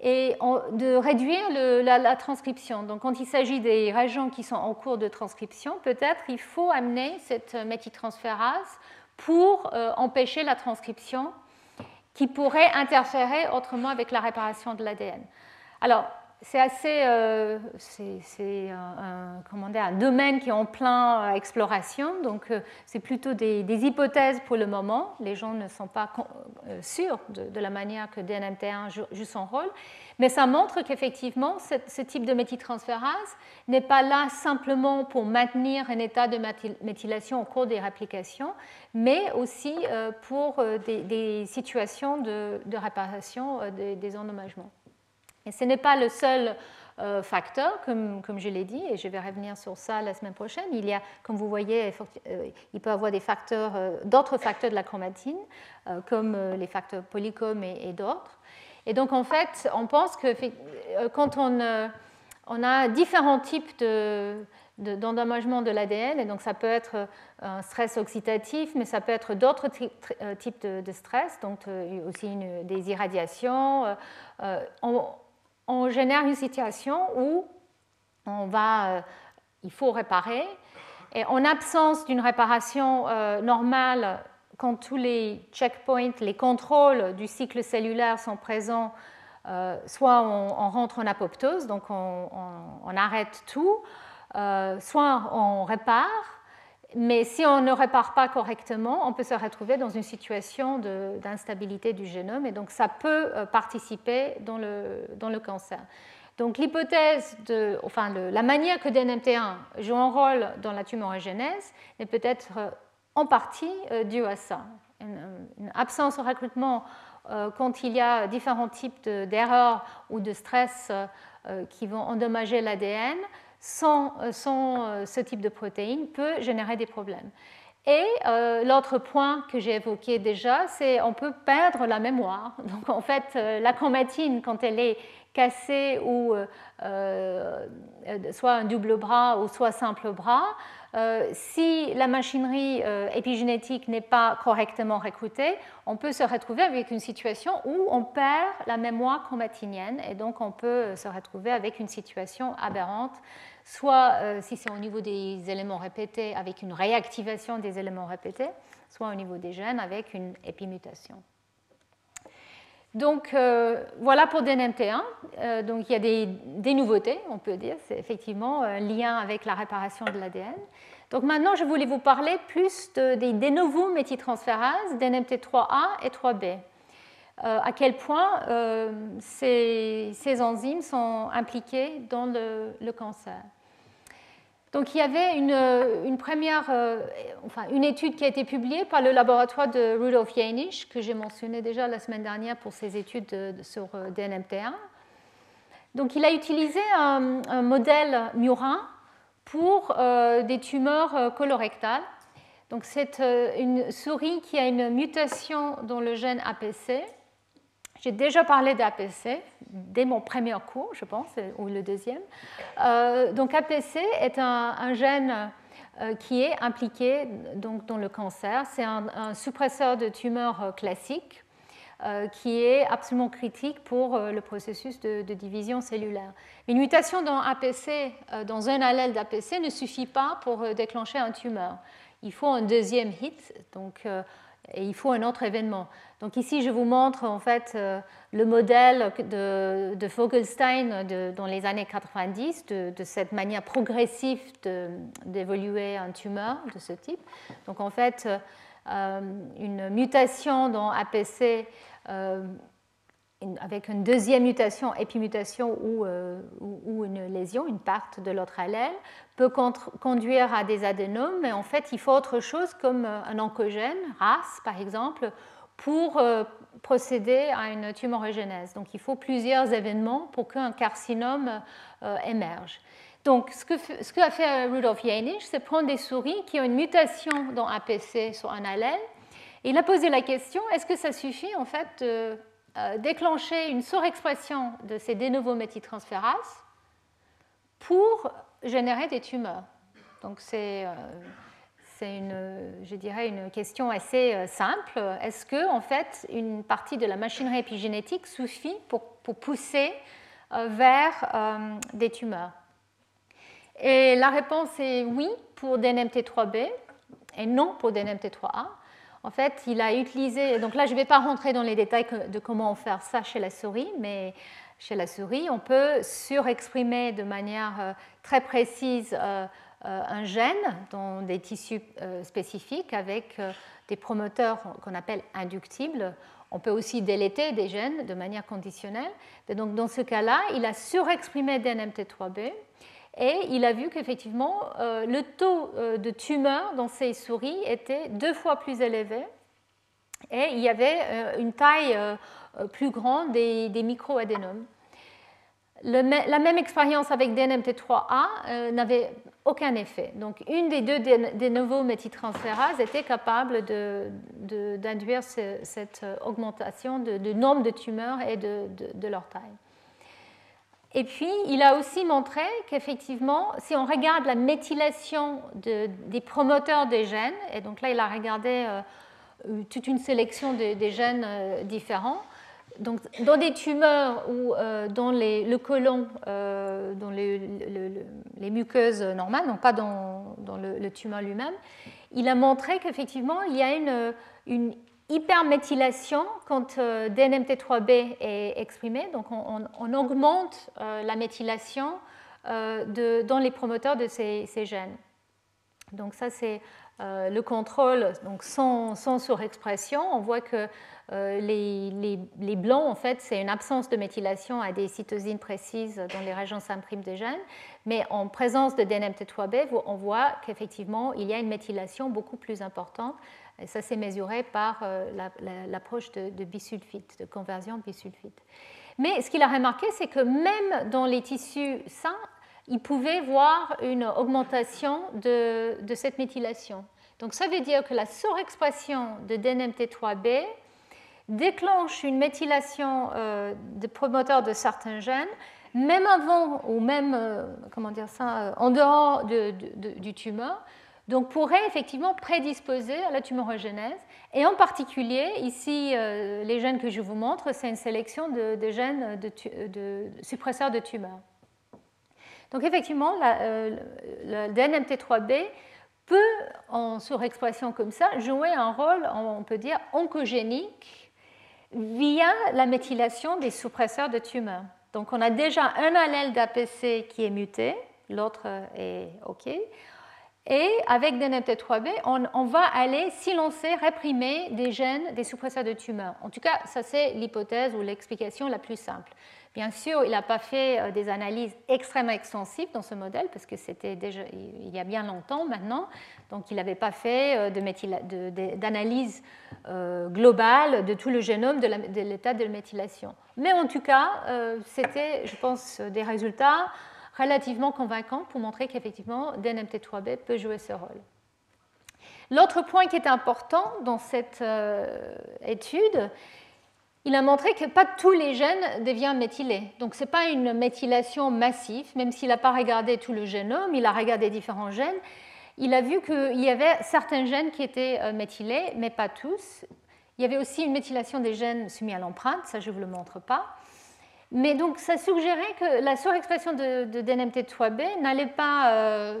est de réduire la, transcription. Donc, quand il s'agit des régions qui sont en cours de transcription, peut-être il faut amener cette méthyltransférase pour euh, empêcher la transcription qui pourrait interférer autrement avec la réparation de l'ADN. Alors, c'est assez, euh, c'est un, un, domaine qui est en plein euh, exploration, donc euh, c'est plutôt des, hypothèses pour le moment. Les gens ne sont pas sûrs de, la manière que DNMT1 joue, son rôle, mais ça montre qu'effectivement, ce, type de méthyltransférase n'est pas là simplement pour maintenir un état de méthylation au cours des réplications, mais aussi pour des, situations de, réparation des, des endommagements. Et ce n'est pas le seul euh, facteur, comme, comme je l'ai dit, et je vais revenir sur ça la semaine prochaine. Il y a, comme vous voyez, euh, il peut y avoir des facteurs, euh, d'autres facteurs de la chromatine, comme les facteurs polycom et, d'autres. Et donc, en fait, on pense que quand on, on a différents types de, d'endommagement de, l'ADN, et donc ça peut être un stress oxydatif, mais ça peut être d'autres types de, stress, donc aussi des irradiations. On, on génère une situation où on va, euh, il faut réparer. Et en absence d'une réparation euh, normale, quand tous les checkpoints, les contrôles du cycle cellulaire sont présents, euh, soit on, rentre en apoptose, donc on, on arrête tout, soit on répare, mais si on ne répare pas correctement, on peut se retrouver dans une situation d'instabilité du génome et donc ça peut euh, participer dans le, dans le cancer. Donc l'hypothèse de, enfin la manière que DNMT1 joue un rôle dans la tumorigénèse est peut-être euh, en partie euh, due à ça. Une, absence de recrutement quand il y a différents types d'erreurs ou de stress qui vont endommager l'ADN sans, euh, euh, ce type de protéines peut générer des problèmes. Et euh, l'autre point que j'ai évoqué déjà, c'est qu'on peut perdre la mémoire. Donc en fait, la chromatine, quand elle est cassée ou soit un double bras ou soit simple bras, si la machinerie épigénétique n'est pas correctement recrutée, on peut se retrouver avec une situation où on perd la mémoire chromatinienne et donc on peut se retrouver avec une situation aberrante soit euh, si c'est au niveau des éléments répétés avec une réactivation des éléments répétés, soit au niveau des gènes avec une épimutation. Donc voilà pour DNMT1. donc il y a des, nouveautés, on peut dire. C'est effectivement un lien avec la réparation de l'ADN. Donc maintenant, je voulais vous parler plus des de méthyltransférases, DNMT3A et 3B. Euh, à quel point euh, ces, enzymes sont impliquées dans le, cancer. Donc il y avait une, première, euh, enfin une étude qui a été publiée par le laboratoire de Rudolf Janisch, que j'ai mentionné déjà la semaine dernière pour ses études sur DNMT1. Donc il a utilisé un modèle murin pour des tumeurs colorectales. Donc c'est une souris qui a une mutation dans le gène APC j'ai déjà parlé d'APC dès mon premier cours, je pense, ou le deuxième. Euh, donc APC est un, gène euh, qui est impliqué donc, dans le cancer. C'est un, suppresseur de tumeurs euh, classique qui est absolument critique pour le processus de, division cellulaire. Une mutation dans APC, dans un allèle d'APC, ne suffit pas pour déclencher un tumeur. Il faut un deuxième hit, donc et il faut un autre événement. Donc ici, je vous montre en fait euh, le modèle de, de Vogelstein dans les années 90 de, cette manière progressive d'évoluer un tumeur de ce type. Donc en fait, euh, une mutation dans APC euh, avec une deuxième mutation, épimutation ou, ou, une lésion, une part de l'autre allèle, peut conduire à des adénomes, mais en fait, il faut autre chose comme un oncogène, RAS par exemple, pour euh, procéder à une tumorigénèse. Donc, il faut plusieurs événements pour qu'un carcinome euh, émerge. Donc, ce que, ce a fait Rudolf Janisch, c'est prendre des souris qui ont une mutation dans APC sur un allèle. Et il a posé la question est-ce que ça suffit en fait de euh, déclencher une surexpression de ces de novo pour générer des tumeurs. Donc c'est euh, une, question assez euh, simple. Est-ce que en fait une partie de la machinerie épigénétique suffit pour, pousser vers des tumeurs? Et la réponse est oui pour DNMT3B et non pour DNMT3A. En fait, il a utilisé, donc là je ne vais pas rentrer dans les détails de comment faire ça chez la souris, mais chez la souris, on peut surexprimer de manière euh, très précise euh, euh, un gène dans des tissus spécifiques avec des promoteurs qu'on appelle inductibles. On peut aussi déléter des gènes de manière conditionnelle. donc dans ce cas-là, il a surexprimé DNMT3B et il a vu qu'effectivement, le taux de tumeur dans ces souris était deux fois plus élevé et il y avait une taille plus grande des, des microadénomes la même expérience avec DNMT3A euh, n'avait aucun effet. Donc, une des deux des nouveaux était capable d'induire cette augmentation de, nombre de tumeurs et de, leur taille. Et puis, il a aussi montré qu'effectivement, si on regarde la méthylation des promoteurs des gènes, et donc là, il a regardé euh, toute une sélection des gènes euh, différents, donc, dans des tumeurs ou euh, dans le côlon, euh, dans les, muqueuses normales, non pas dans, le, tumeur lui-même, il a montré qu'effectivement, il y a une hyperméthylation quand euh, DNMT3B est exprimé. Donc, on, augmente la méthylation dans les promoteurs de ces, gènes. Donc, ça, c'est le contrôle donc sans, surexpression. On voit que euh, les, blancs, en fait, c'est une absence de méthylation à des cytosines précises dans les régions 5' des gènes, mais en présence de DNMT3B, on voit qu'effectivement, il y a une méthylation beaucoup plus importante. Et ça s'est mesuré par euh, l'approche de, bisulfite, de conversion bisulfite. Mais ce qu'il a remarqué, c'est que même dans les tissus sains, il pouvait voir une augmentation de, cette méthylation. Donc ça veut dire que la surexpression de DNMT3B déclenche une méthylation euh, des promoteurs de certains gènes, même avant ou même, euh, comment dire ça, en dehors du tumeur, donc pourrait effectivement prédisposer à la tumorigénèse. Et en particulier, ici, les gènes que je vous montre, c'est une sélection de, gènes de, suppresseurs de tumeurs. Donc effectivement, le DNMT3B peut, en surexpression comme ça, jouer un rôle, on peut dire, oncogénique via la méthylation des suppresseurs de tumeurs. Donc on a déjà un allèle d'APC qui est muté, l'autre est OK. Et avec DNMT3B, on, va aller silencer, réprimer des gènes des suppresseurs de tumeurs. En tout cas, ça c'est l'hypothèse ou l'explication la plus simple. Bien sûr, il n'a pas fait euh, des analyses extrêmement extensives dans ce modèle, parce que c'était déjà il y a bien longtemps maintenant, donc il n'avait pas fait euh, d'analyse euh, globale de tout le génome de l'état de méthylation. Mais en tout cas, c'était, je pense, des résultats relativement convaincants pour montrer qu'effectivement, DNMT3B peut jouer ce rôle. L'autre point qui est important dans cette étude, il a montré que pas tous les gènes deviennent méthylés. Donc ce n'est pas une méthylation massive, même s'il n'a pas regardé tout le génome, il a regardé différents gènes. Il a vu qu'il y avait certains gènes qui étaient euh, méthylés, mais pas tous. Il y avait aussi une méthylation des gènes soumis à l'empreinte, ça je ne vous le montre pas. Mais donc ça suggérait que la surexpression de, de DNMT3B n'allait pas euh,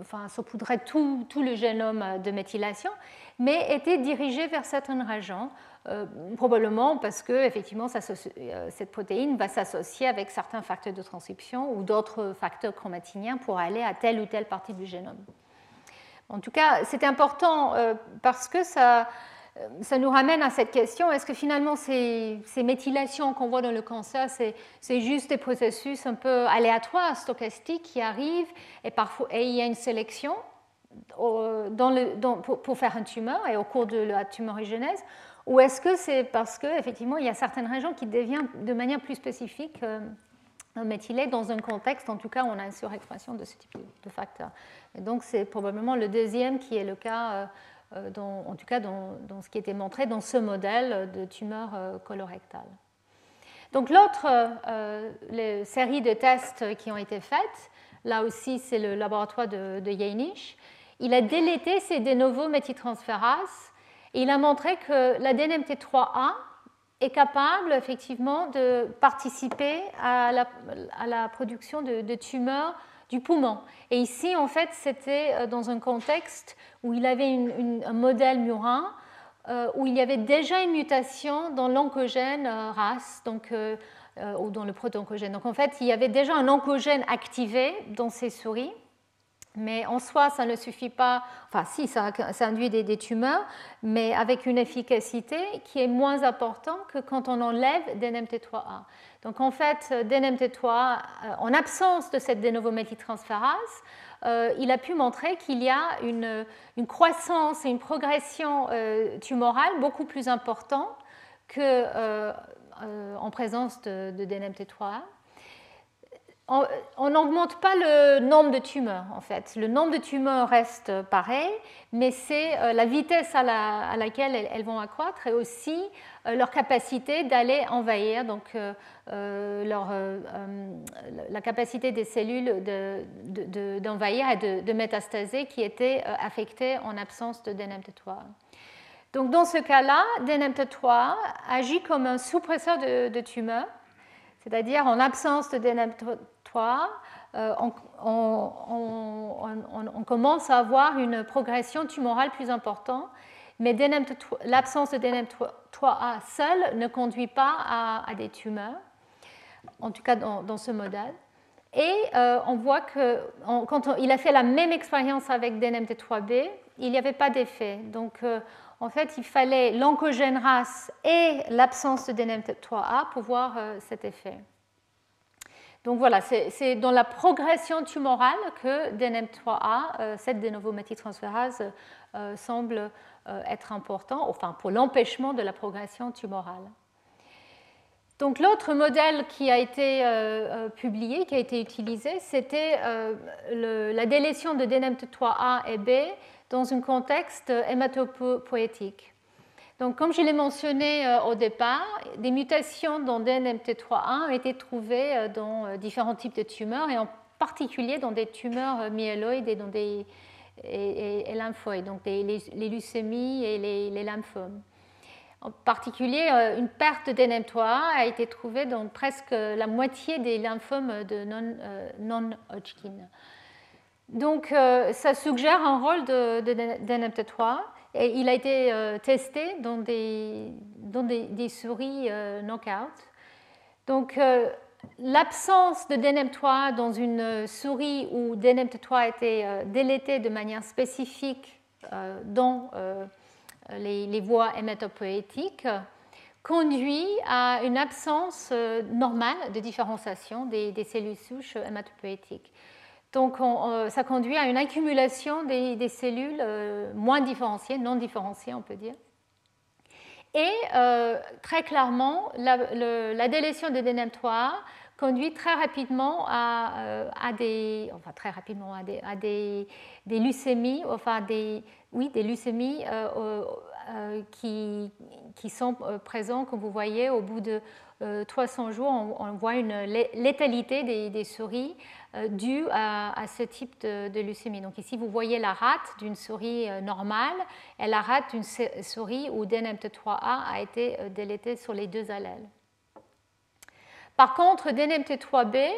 enfin, saupoudrer tout, tout, le génome de méthylation, mais était dirigée vers certaines régions euh, probablement parce que effectivement, euh, cette protéine va s'associer avec certains facteurs de transcription ou d'autres facteurs chromatiniens pour aller à telle ou telle partie du génome. En tout cas, c'est important euh, parce que ça, ça, nous ramène à cette question est-ce que finalement ces, ces méthylations qu'on voit dans le cancer, c'est juste des processus un peu aléatoires, stochastiques qui arrivent et parfois et il y a une sélection pour, faire une tumeur et au cours de la tumorigénèse ou est-ce que c'est parce qu'effectivement, il y a certaines régions qui deviennent de manière plus spécifique euh, méthylées dans un contexte, en tout cas, on a une surexpression de ce type de facteurs. Et donc, c'est probablement le deuxième qui est le cas, euh, euh, dans, en tout cas, dans, ce qui était montré dans ce modèle de tumeur colorectale. Donc, l'autre série de tests qui ont été faites, là aussi, c'est le laboratoire de, de Il a délété ces de novo méthyltransférases il a montré que la DNMT3A est capable effectivement de participer à la, production de, tumeurs du poumon. Et ici, en fait, c'était euh, dans un contexte où il avait un modèle murin, euh, où il y avait déjà une mutation dans l'oncogène euh, RAS, donc, ou dans le protoncogène. Donc en fait, il y avait déjà un oncogène activé dans ces souris. Mais en soi, ça ne suffit pas, enfin si, ça, induit des, tumeurs, mais avec une efficacité qui est moins importante que quand on enlève DNMT3A. Donc en fait, DNMT3A, euh, en absence de cette novo euh, il a pu montrer qu'il y a une, croissance et une progression euh, tumorale beaucoup plus importante qu'en présence de, de DNMT3A on n'augmente pas le nombre de tumeurs, en fait. Le nombre de tumeurs reste pareil, mais c'est euh, la vitesse à, laquelle elles, vont accroître et aussi euh, leur capacité d'aller envahir, donc euh, la capacité des cellules d'envahir et de, métastaser qui étaient affectées en absence de DNMT3. Donc dans ce cas-là, DNMT3 agit comme un suppresseur de tumeurs c'est-à-dire en absence de DNMT3, euh, on, commence à avoir une progression tumorale plus importante, mais l'absence de DNMT3A seule ne conduit pas à, des tumeurs, en tout cas dans, ce modèle. Et euh, on voit que quand il a fait la même expérience avec DNMT3B, il n'y avait pas d'effet. Donc, euh, en fait, il fallait l'oncogène RAS et l'absence de DNMT3A pour voir cet effet. Donc voilà, c'est dans la progression tumorale que DNM3A, euh, cette de novo méthyltransférase, euh, semble euh, être important, enfin pour l'empêchement de la progression tumorale. Donc l'autre modèle qui a été publié, qui a été utilisé, c'était la délétion de DNMT3A et B dans un contexte hématopoétique. Donc, comme je l'ai mentionné euh, au départ, des mutations dans DNMT3A ont été trouvées euh, dans euh, différents types de tumeurs et en particulier dans des tumeurs myéloïdes et dans des et, lymphoïdes, donc les, leucémies et les, lymphomes. En particulier, une perte de DNM3A a été trouvée dans presque la moitié des lymphomes de non-Hodgkin. Donc, ça suggère un rôle de, de DNMT3 Et il a été testé dans des, dans des, souris knockout. Donc, l'absence de DNMT3 dans une souris où DNMT3 a été délété de manière spécifique dans les, voies hématopoétiques conduit à une absence euh, normale de différenciation des, cellules souches hématopoétiques. Donc euh, ça conduit à une accumulation des, cellules euh, moins différenciées, non différenciées on peut dire. Et très clairement, la, délétion de DNM3 conduit très rapidement à, des, enfin très rapidement à des, à des, leucémies, enfin des, oui, des leucémies euh, qui, qui, sont euh, présents, comme vous voyez, au bout de 300 euh, jours, on, voit une létalité des, souris due à, ce type de, leucémie. Donc ici, vous voyez la rate d'une souris normale et la rate d'une souris où DNMT3A a été délété sur les deux allèles. Par contre, DNMT3B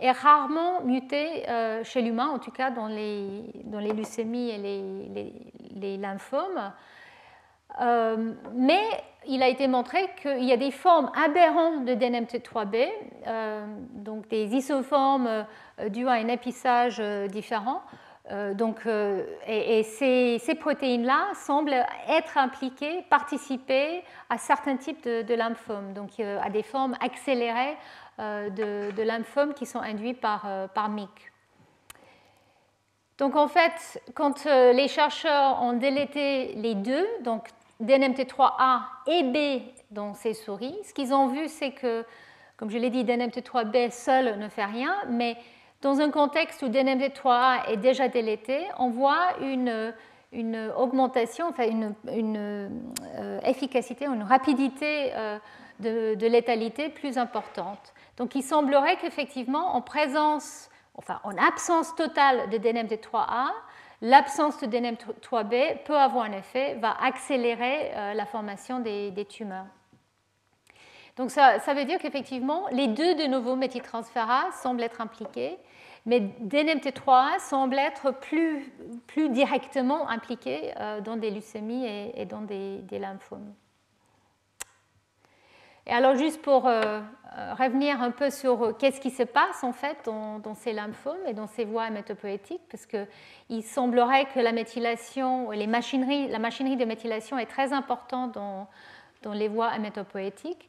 est rarement muté chez l'humain, en tout cas dans les, dans les leucémies et les, lymphomes. Euh, mais il a été montré qu'il y a des formes aberrantes de DNMT3B, euh, donc des isoformes euh, dues à un épissage différent. donc, et, ces, protéines-là semblent être impliquées, participer à certains types de, lymphomes, donc à des formes accélérées de, de, lymphomes qui sont induits par, par MIC. Donc en fait, quand les chercheurs ont délété les deux, donc DNMT3A et B dans ces souris. Ce qu'ils ont vu, c'est que, comme je l'ai dit, DNMT3B seul ne fait rien, mais dans un contexte où DNMT3A est déjà délété, on voit une, augmentation, enfin une, euh, efficacité, une rapidité euh, de, de, létalité plus importante. Donc il semblerait qu'effectivement, en présence, enfin en absence totale de DNMT3A, l'absence de DNM3B peut avoir un effet, va accélérer euh, la formation des, tumeurs. Donc ça, veut dire qu'effectivement, les deux de nouveau méthyltransférases semblent être impliqués, mais DNMT3A semble être plus, directement impliqué euh, dans des leucémies et, dans des lymphomes. Et alors juste pour euh, euh, revenir un peu sur qu'est-ce qui se passe en fait dans, ces lymphomes et dans ces voies hématopoétiques, parce qu'il semblerait que la méthylation, les machineries, la machinerie de méthylation est très importante dans, dans les voies hématopoétiques.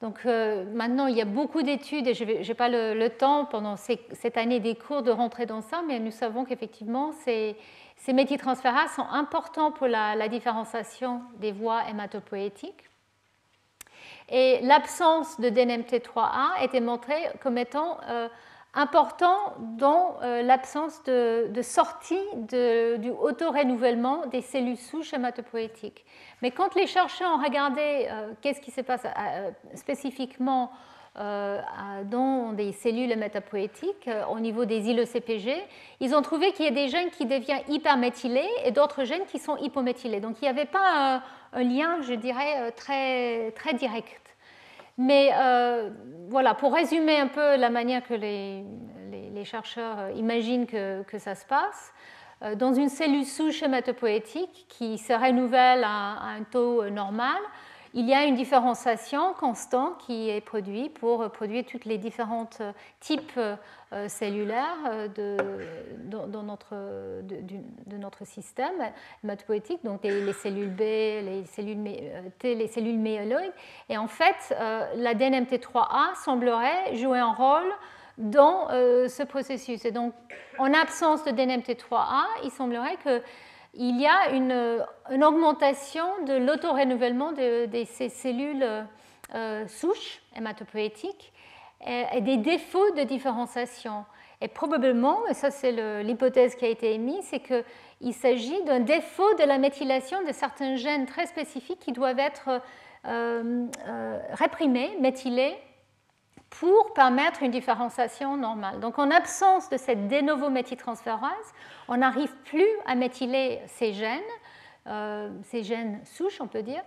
Donc maintenant, il y a beaucoup d'études, et je n'ai pas le, temps pendant cette année des cours de rentrer dans ça, mais nous savons qu'effectivement, ces, ces méthyltransférases sont importants pour la, la différenciation des voies hématopoétiques. Et l'absence de DNMT3A était montrée comme étant euh, important dans euh, l'absence de, sortie du auto-renouvellement des cellules souches hématopoétiques. Mais quand les chercheurs ont regardé euh, qu'est-ce qui se passe spécifiquement dans des cellules hématopoétiques au niveau des îlots CPG, ils ont trouvé qu'il y a des gènes qui deviennent hyperméthylés et d'autres gènes qui sont hypométhylés. Donc il n'y avait pas un lien, je dirais, très, très direct. Mais euh, voilà, pour résumer un peu la manière que les, chercheurs imaginent que, ça se passe, euh, dans une cellule souche hématopoétique qui se renouvelle à un taux normal, il y a une différenciation constante qui est produite pour produire tous les différents types euh, cellulaires euh, de, dans, notre, de, notre système hématopoïétique, donc les, cellules B, les cellules euh, T, les cellules myéloïdes. Et en fait, la DNMT3A semblerait jouer un rôle dans ce processus. Et donc, en absence de DNMT3A, il semblerait que il y a une, augmentation de l'autorenouvellement de, ces cellules souches hématopoïétiques et, des défauts de différenciation. Et probablement, et ça c'est l'hypothèse qui a été émise, c'est qu'il s'agit d'un défaut de la méthylation de certains gènes très spécifiques qui doivent être euh, euh, réprimés, méthylés, pour permettre une différenciation normale. Donc en absence de cette de novo on n'arrive plus à méthyler ces gènes, euh, ces gènes souches on peut dire,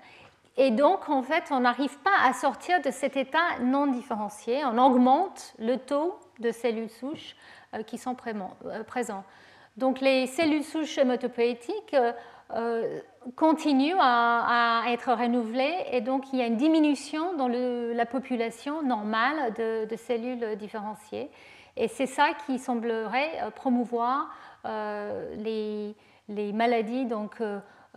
et donc en fait on n'arrive pas à sortir de cet état non différencié, on augmente le taux de cellules souches euh, qui sont euh, présents. Donc les cellules souches hématopoïétiques continue à, être renouvelé et donc il y a une diminution dans la population normale de, cellules différenciées. Et c'est ça qui semblerait promouvoir les, maladies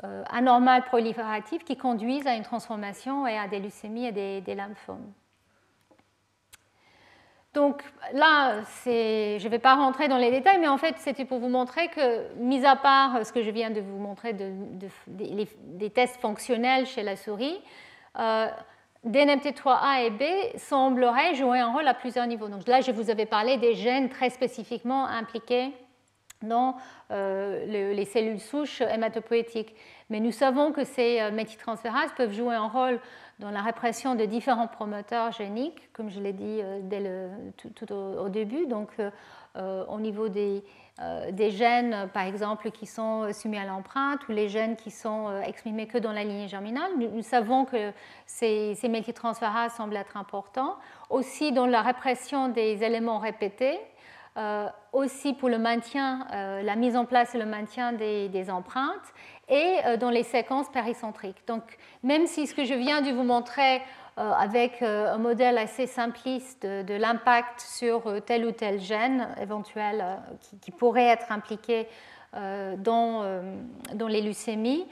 anormales prolifératives qui conduisent à une transformation et à des leucémies et des lymphomes. Donc là, je ne vais pas rentrer dans les détails, mais en fait, c'était pour vous montrer que, mis à part ce que je viens de vous montrer des tests fonctionnels chez la souris, euh, DNMT3A et B sembleraient jouer un rôle à plusieurs niveaux. Donc là, je vous avais parlé des gènes très spécifiquement impliqués dans euh, les cellules souches hématopoïétiques. Mais nous savons que ces euh, peuvent jouer un rôle dans la répression de différents promoteurs géniques, comme je l'ai dit euh, dès tout, au, début. Donc, au niveau des, gènes, par exemple, qui sont soumis à l'empreinte, ou les gènes qui sont exprimés que dans la lignée germinale, nous, savons que ces, ces semblent être importants. Aussi dans la répression des éléments répétés, euh, aussi pour le maintien, euh, la mise en place et le maintien des, empreintes, et euh, dans les séquences péricentriques. Donc, même si ce que je viens de vous montrer avec un modèle assez simpliste de, l'impact sur tel ou tel gène éventuel qui, pourrait être impliqué dans, dans, les leucémies,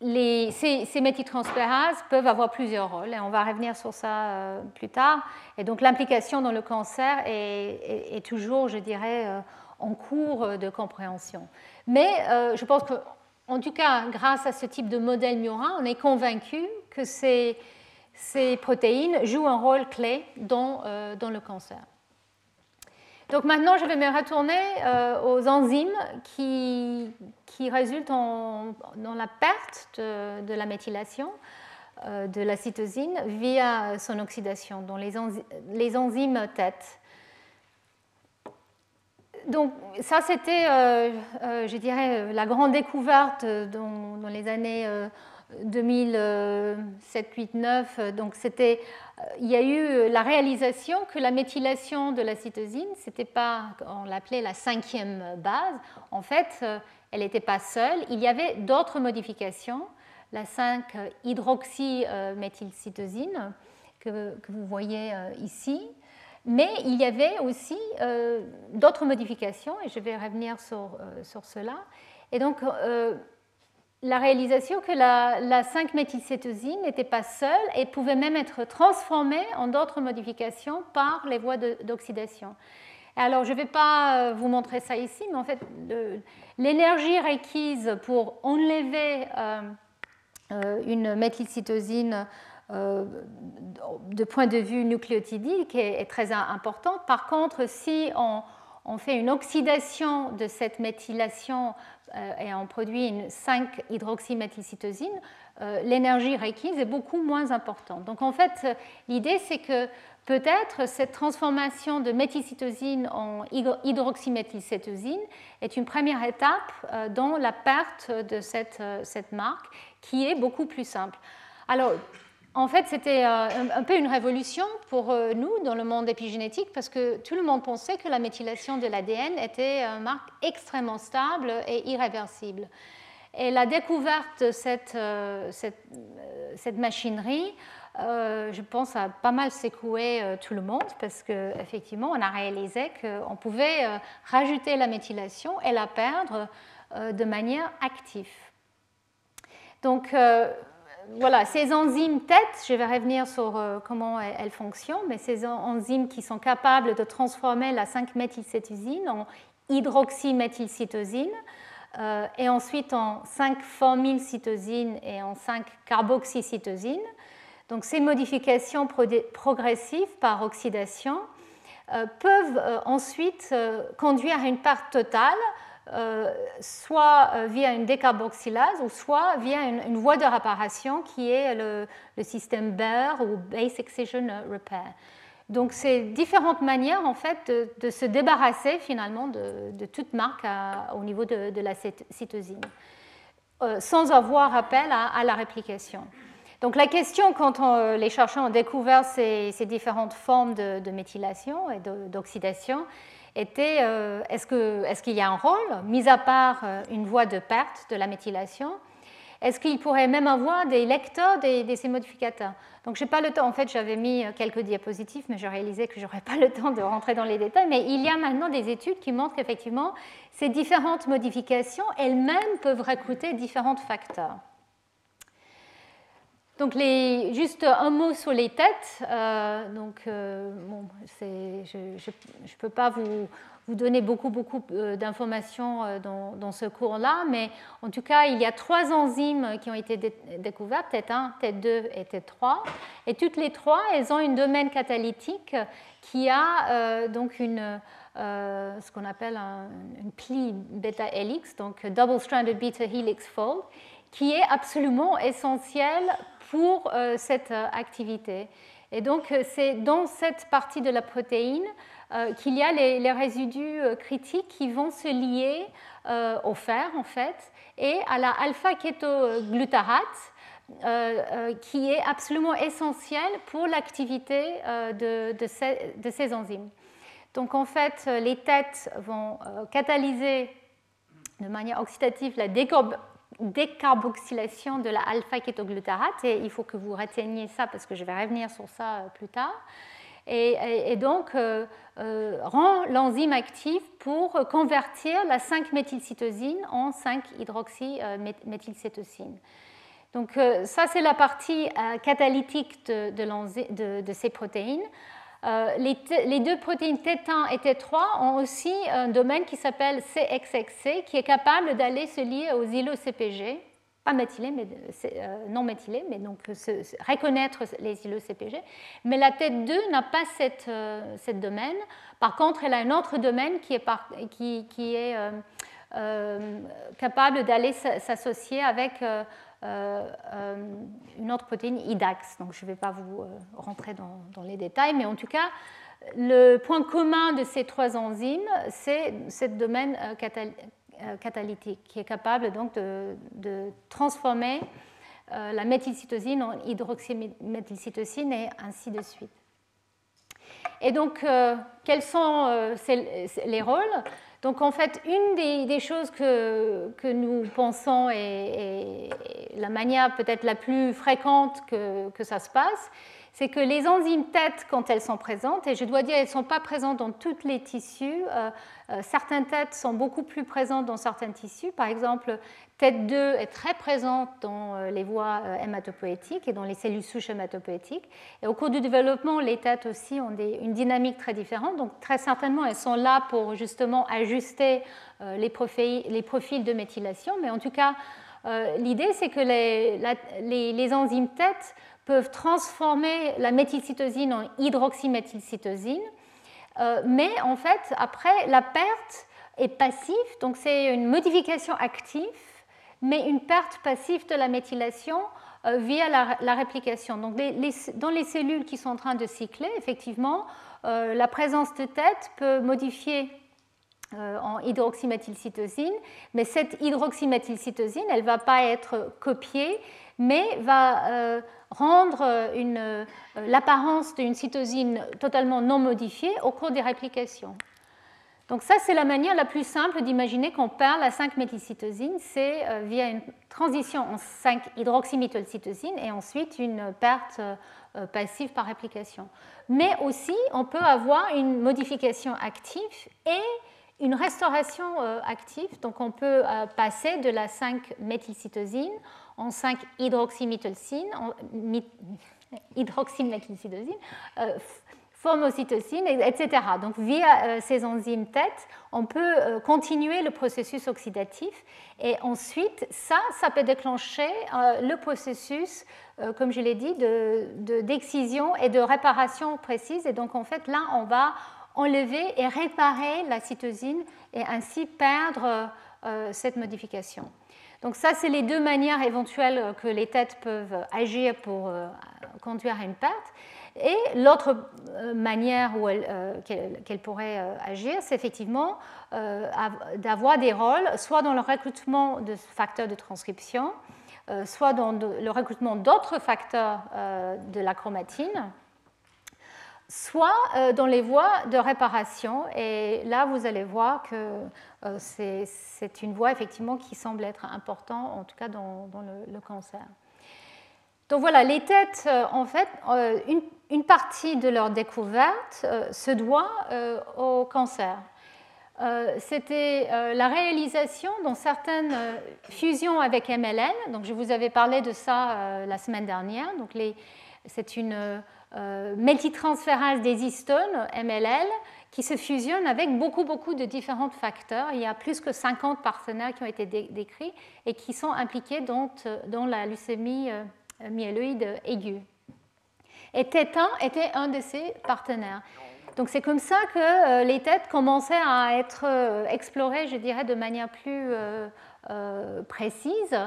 les, ces, ces peuvent avoir plusieurs rôles et on va revenir sur ça euh, plus tard. Et donc l'implication dans le cancer est, toujours, je dirais, euh, en cours de compréhension. Mais euh, je pense qu'en tout cas, grâce à ce type de modèle Murin, on est convaincu que ces, protéines jouent un rôle clé dans le cancer. Donc maintenant, je vais me retourner euh, aux enzymes qui, qui résultent dans la perte de, la méthylation euh, de la cytosine via son oxydation, dont les, enzymes têtes. Donc ça, c'était, euh, je dirais, la grande découverte dans, dans les années 2007, 8, 9. Donc c'était, euh, il y a eu la réalisation que la méthylation de la cytosine, c'était pas, on l'appelait la cinquième base. En fait, euh, elle n'était pas seule. Il y avait d'autres modifications, la 5-hydroxyméthylcytosine que, que, vous voyez euh, ici. Mais il y avait aussi d'autres modifications, et je vais revenir sur, sur cela. Et donc, la réalisation que la, 5-méthylcétosine n'était pas seule et pouvait même être transformée en d'autres modifications par les voies d'oxydation. Alors, je ne vais pas euh, vous montrer ça ici, mais en fait, l'énergie requise pour enlever euh, euh, une méthylcytosine de point de vue nucléotidique est, très importante. Par contre, si on, on fait une oxydation de cette méthylation et on produit une 5-hydroxyméthylcytosine, euh, l'énergie requise est beaucoup moins importante. Donc en fait, l'idée c'est que peut-être cette transformation de méthylcytosine en hydroxyméthylcétosine est une première étape euh, dans la perte de cette, cette marque qui est beaucoup plus simple. Alors, en fait, c'était un peu une révolution pour nous dans le monde épigénétique parce que tout le monde pensait que la méthylation de l'ADN était une marque extrêmement stable et irréversible. Et la découverte de cette, euh, euh, cette, machinerie, euh, je pense, a pas mal secoué tout le monde parce qu'effectivement, on a réalisé qu'on pouvait rajouter la méthylation et la perdre de manière active. Donc, voilà, ces enzymes têtes, je vais revenir sur euh, comment elles, fonctionnent, mais ces enzymes qui sont capables de transformer la 5-méthylcétosine en hydroxyméthylcytosine euh, et ensuite en 5-formylcytosine et en 5-carboxycytosine. Donc ces modifications progressives par oxydation euh, peuvent ensuite conduire à une part totale euh, soit euh, via une décarboxylase ou soit via une, voie de réparation qui est le, système BER ou Base Excision Repair. Donc, c'est différentes manières en fait de, se débarrasser finalement de, toute marque au niveau de, la cytosine, euh, sans avoir appel à, la réplication. Donc, la question quand les chercheurs ont découvert ces, ces différentes formes de, méthylation et d'oxydation était est-ce qu'il y a un rôle, mis à part une voie de perte de la méthylation Est-ce qu'il pourrait même avoir des lecteurs de ces modificateurs? Donc, je n'ai pas le temps. En fait, j'avais mis quelques diapositives, mais j'ai réalisé que je n'aurais pas le temps de rentrer dans les détails. Mais il y a maintenant des études qui montrent qu'effectivement, ces différentes modifications elles-mêmes peuvent recruter différents facteurs. Donc, juste un mot sur les têtes. Euh, donc, euh, je ne peux pas vous, donner beaucoup, beaucoup euh, d'informations dans, ce cours-là, mais en tout cas, il y a trois enzymes qui ont été découvertes, tête 1, tête 2 et tête 3. Et toutes les trois, elles ont un domaine catalytique qui a donc une, ce qu'on appelle une pli bêta-helix, donc double-stranded beta-helix fold, qui est absolument essentiel pour euh, cette euh, activité. Et donc, euh, c'est dans cette partie de la protéine qu'il y a les, résidus critiques qui vont se lier au fer, en fait, et à la alpha-kétoglutarate, qui est absolument essentielle pour l'activité de, ces, enzymes. Donc, en fait, les têtes vont catalyser de manière oxydative la décarboxylation de la alpha-kétoglutarate, et il faut que vous reteniez ça parce que je vais revenir sur ça euh, plus tard. Et, donc euh, euh, rend l'enzyme active pour convertir la 5-méthylcytosine en 5-hydroxyméthylcétosine. Donc ça, c'est la partie catalytique de, ces protéines. Les, les, deux protéines T1 et T3 ont aussi un domaine qui s'appelle CXXC, qui est capable d'aller se lier aux îlots CPG, pas méthylés, mais euh, non méthylés, mais donc reconnaître les îlots CPG. Mais la tête 2 n'a pas cette, euh, domaine. Par contre, elle a un autre domaine qui est, euh, capable d'aller s'associer avec euh, euh, une autre protéine, IDAX. Donc je ne vais pas vous euh, rentrer dans, les détails, mais en tout cas, le point commun de ces trois enzymes, c'est ce domaine catalytique qui est capable donc de, transformer la méthylcytosine en hydroxyméthylcytosine et ainsi de suite. Et donc, quels sont les rôles? Donc en fait, une des, choses que, nous pensons et, la manière peut-être la plus fréquente que, que ça se passe, c'est que les enzymes têtes, quand elles sont présentes, et je dois dire, elles ne sont pas présentes dans tous les tissus, euh, euh, certaines têtes sont beaucoup plus présentes dans certains tissus. Par exemple, tête 2 est très présente dans euh, les voies hématopoétiques et dans les cellules souches hématopoétiques. Et au cours du développement, les têtes aussi ont une dynamique très différente. Donc très certainement, elles sont là pour justement ajuster les profils, les profils de méthylation. Mais en tout cas, l'idée, c'est que les, enzymes têtes peuvent transformer la méthylcytosine en hydroxyméthylcytosine. Euh, mais en fait, après, la perte est passive, donc c'est une modification active, mais une perte passive de la méthylation euh, via la, réplication. Donc dans les cellules qui sont en train de cycler, effectivement, euh, la présence de tête peut modifier en hydroxyméthylcytosine, mais cette hydroxyméthylcytosine, elle ne va pas être copiée, mais va rendre euh, l'apparence d'une cytosine totalement non modifiée au cours des réplications. Donc ça, c'est la manière la plus simple d'imaginer qu'on perd la 5-méthylcytosine, c'est euh, via une transition en 5-hydroxyméthylcytosine et ensuite une perte euh, passive par réplication. Mais aussi, on peut avoir une modification active et une restauration active. Donc on peut passer de la 5-méthylcytosine en 5 hydroxyméthylcine, hydroxyméthylcytosine, euh, formocytosine, etc. Donc via euh, ces enzymes TET, on peut euh, continuer le processus oxydatif et ensuite ça, ça peut déclencher le processus, comme je l'ai dit, d'excision de, et de réparation précise. Et donc en fait là, on va enlever et réparer la cytosine et ainsi perdre cette modification. Donc ça, c'est les deux manières éventuelles que les têtes peuvent agir pour euh, conduire à une perte. Et l'autre euh, manière euh, qu'elles pourraient agir, c'est effectivement d'avoir des rôles, soit dans le recrutement de facteurs de transcription, soit dans le recrutement d'autres facteurs de la chromatine, soit euh, dans les voies de réparation. Et là, vous allez voir que euh, c'est une voie effectivement qui semble être importante, en tout cas dans, le, cancer. Donc voilà, les têtes, euh, en fait, une, partie de leur découverte se doit au cancer. C'était la réalisation dans certaines fusions avec MLN. Donc je vous avais parlé de ça la semaine dernière. Donc c'est une euh, des histones, MLL, qui se fusionnent avec beaucoup, beaucoup de différents facteurs. Il y a plus que 50 partenaires qui ont été décrits et qui sont impliqués dans, dans la leucémie euh, myéloïde aiguë. Et TET1 était un de ces partenaires. Donc c'est comme ça que euh, les têtes commençaient à être explorées, je dirais, de manière plus précise.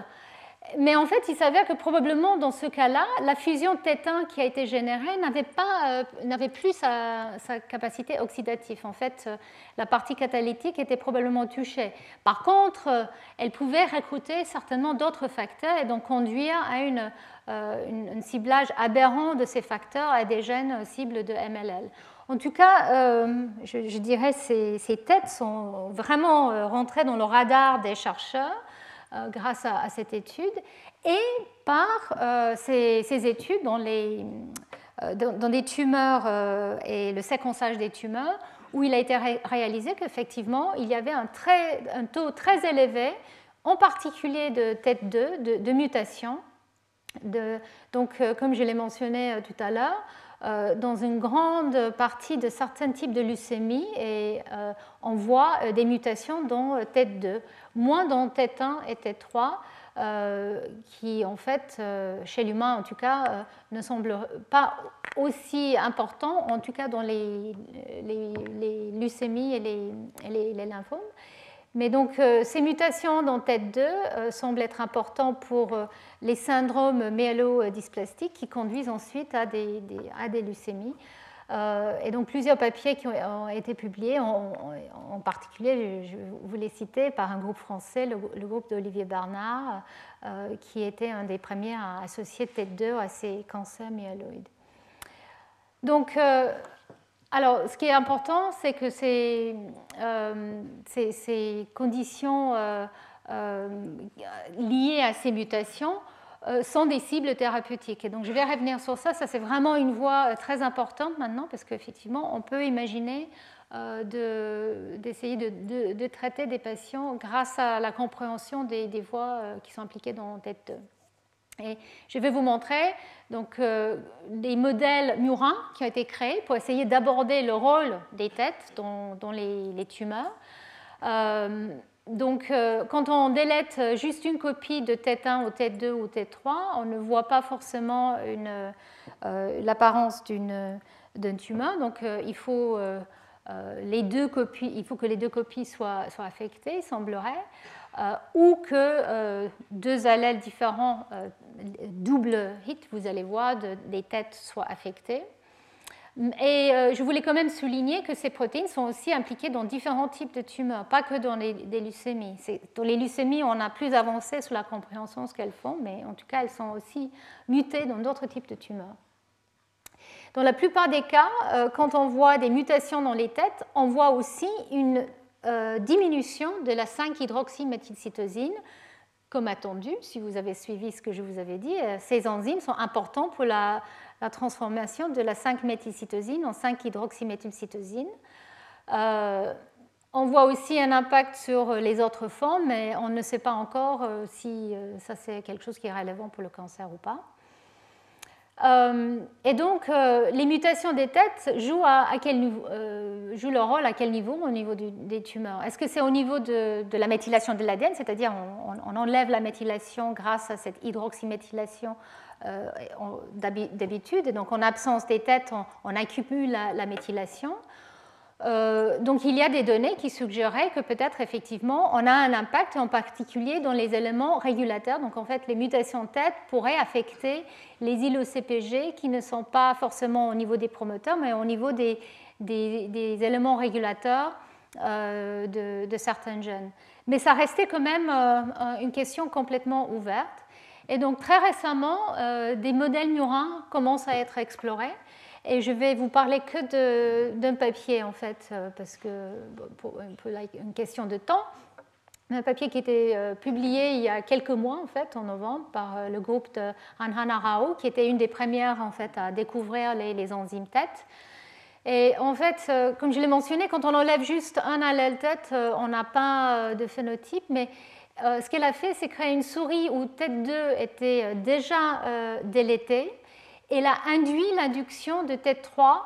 Mais en fait, il s'avère que probablement dans ce cas-là, la fusion tétin qui a été générée n'avait, euh, plus sa, capacité oxydative. En fait, euh, la partie catalytique était probablement touchée. Par contre, euh, elle pouvait recruter certainement d'autres facteurs et donc conduire à une, un ciblage aberrant de ces facteurs à des gènes cibles de MLL. En tout cas, je, dirais que ces, ces, têtes sont vraiment rentrées dans le radar des chercheurs grâce à, cette étude et par euh, ces, études dans, les, euh, dans, des tumeurs et le séquençage des tumeurs où il a été réalisé qu'effectivement il y avait un, très, un, taux très élevé, en particulier de tête 2, de, de mutation. De, donc, comme je l'ai mentionné tout à l'heure, euh, dans une grande partie de certains types de leucémie et euh, on voit euh, des mutations dans TET 2, moins dans TET 1 et TET 3. qui en fait, chez l'humain en tout cas, ne semblent pas aussi importants, en tout cas dans les, les, leucémies et les, les lymphomes. Mais donc euh, ces mutations dans TET2 euh, semblent être importantes pour euh, les syndromes myélodysplastiques qui conduisent ensuite à des, à des leucémies. Et donc plusieurs papiers qui ont, été publiés, en, particulier, je, vous les citer, par un groupe français, le, groupe d'Olivier Bernard, qui était un des premiers à associer TET2 à ces cancers myéloïdes. Donc alors, ce qui est important, c'est que ces, euh, conditions euh, euh, liées à ces mutations sont des cibles thérapeutiques. Donc, je vais revenir sur ça. Ça, c'est vraiment une voie très importante maintenant, parce qu'effectivement, on peut imaginer d'essayer de, traiter des patients grâce à la compréhension des, voies qui sont impliquées dans TET2. Et je vais vous montrer donc, euh, des modèles murins qui ont été créés pour essayer d'aborder le rôle des têtes dans, les, tumeurs. Euh, donc, euh, quand on délète juste une copie de tête 1 ou tête 2 ou tête 3, on ne voit pas forcément l'apparence d'une tumeur. Donc, il faut, les deux copies, il faut que les deux copies soient, soient affectées, il semblerait. Euh, ou que euh, deux allèles différents, euh, double hit, vous allez voir, des têtes soient affectées. Et je voulais quand même souligner que ces protéines sont aussi impliquées dans différents types de tumeurs, pas que dans les, leucémies. Dans les leucémies, on a plus avancé sur la compréhension de ce qu'elles font, mais en tout cas, elles sont aussi mutées dans d'autres types de tumeurs. Dans la plupart des cas, quand on voit des mutations dans les têtes, on voit aussi une euh, diminution de la 5-hydroxyméthylcytosine, comme attendu, si vous avez suivi ce que je vous avais dit. Euh, ces enzymes sont importants pour la, transformation de la 5-méthylcytosine en 5-hydroxyméthylcytosine. Euh, on voit aussi un impact sur les autres formes, mais on ne sait pas encore si ça c'est quelque chose qui est relevant pour le cancer ou pas. Euh, et donc, euh, les mutations des têtes jouent, à, quel euh, jouent, leur rôle à quel niveau au niveau des tumeurs? Est-ce que c'est au niveau de, la méthylation de l'ADN, c'est-à-dire on, enlève la méthylation grâce à cette hydroxyméthylation d'habitude, et donc en absence des têtes, on, accumule la méthylation? Euh, donc il y a des données qui suggéraient que peut-être effectivement on a un impact en particulier dans les éléments régulateurs. Donc en fait les mutations tête pourraient affecter les îlots CPG qui ne sont pas forcément au niveau des promoteurs mais au niveau des, éléments régulateurs euh, de, certains gènes. Mais ça restait quand même euh, une question complètement ouverte. Et donc très récemment, des modèles murins commencent à être explorés. Et je vais vous parler que d'un papier, en fait, parce que pour une question de temps. Un papier qui était publié il y a quelques mois, en fait, en novembre, par le groupe de Anhana Rao, qui était une des premières, en fait, à découvrir les, les enzymes TET. Et en fait, comme je l'ai mentionné, quand on enlève juste un allèle TET, on n'a pas de phénotype, mais ce qu'elle a fait, c'est créer une souris où TET2 était déjà délétée elle a induit l'induction de TET3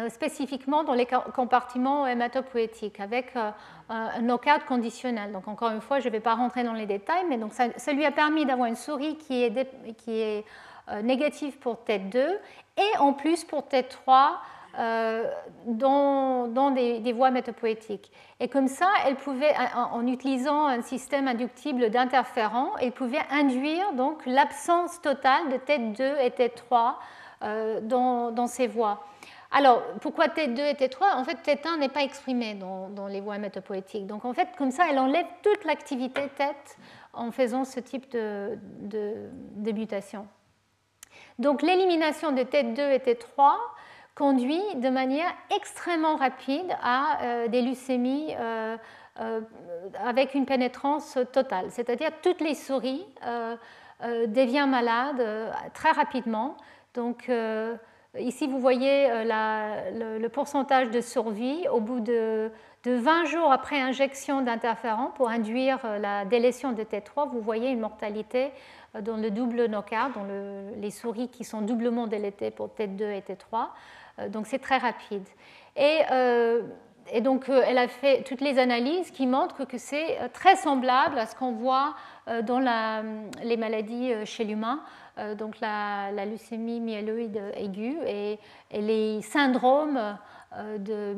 euh, spécifiquement dans les compartiments hématopoétiques avec euh, un knockout conditionnel. Donc encore une fois, je ne vais pas rentrer dans les détails, mais donc ça, lui a permis d'avoir une souris qui est, qui est euh, négative pour TET2 et en plus pour TET3 euh, dans, des, voies métapoétiques. Et comme ça, elle pouvait, en, utilisant un système inductible d'interférents, elle pouvait induire donc l'absence totale de tête 2 et tête 3 euh, dans, ces voies. Alors, pourquoi tête 2 et tête 3 En fait, tête 1 n'est pas exprimée dans, les voies métapoétiques. Donc, en fait, comme ça, elle enlève toute l'activité tête en faisant ce type de, de mutation. Donc, l'élimination de tête 2 et tête 3 conduit de manière extrêmement rapide à euh, des leucémies euh, euh, avec une pénétrance totale. C'est-à-dire toutes les souris deviennent malades très rapidement. Donc ici, vous voyez le, pourcentage de survie au bout de, 20 jours après injection d'interférents pour induire la délétion de T3. Vous voyez une mortalité dans le double knockout, dans les souris qui sont doublement délétées pour T2 et T3. Euh, donc c'est très rapide. Et, euh, donc euh, elle a fait toutes les analyses qui montrent que c'est très semblable à ce qu'on voit dans les maladies chez l'humain, donc la, leucémie myéloïde aiguë et, les syndromes de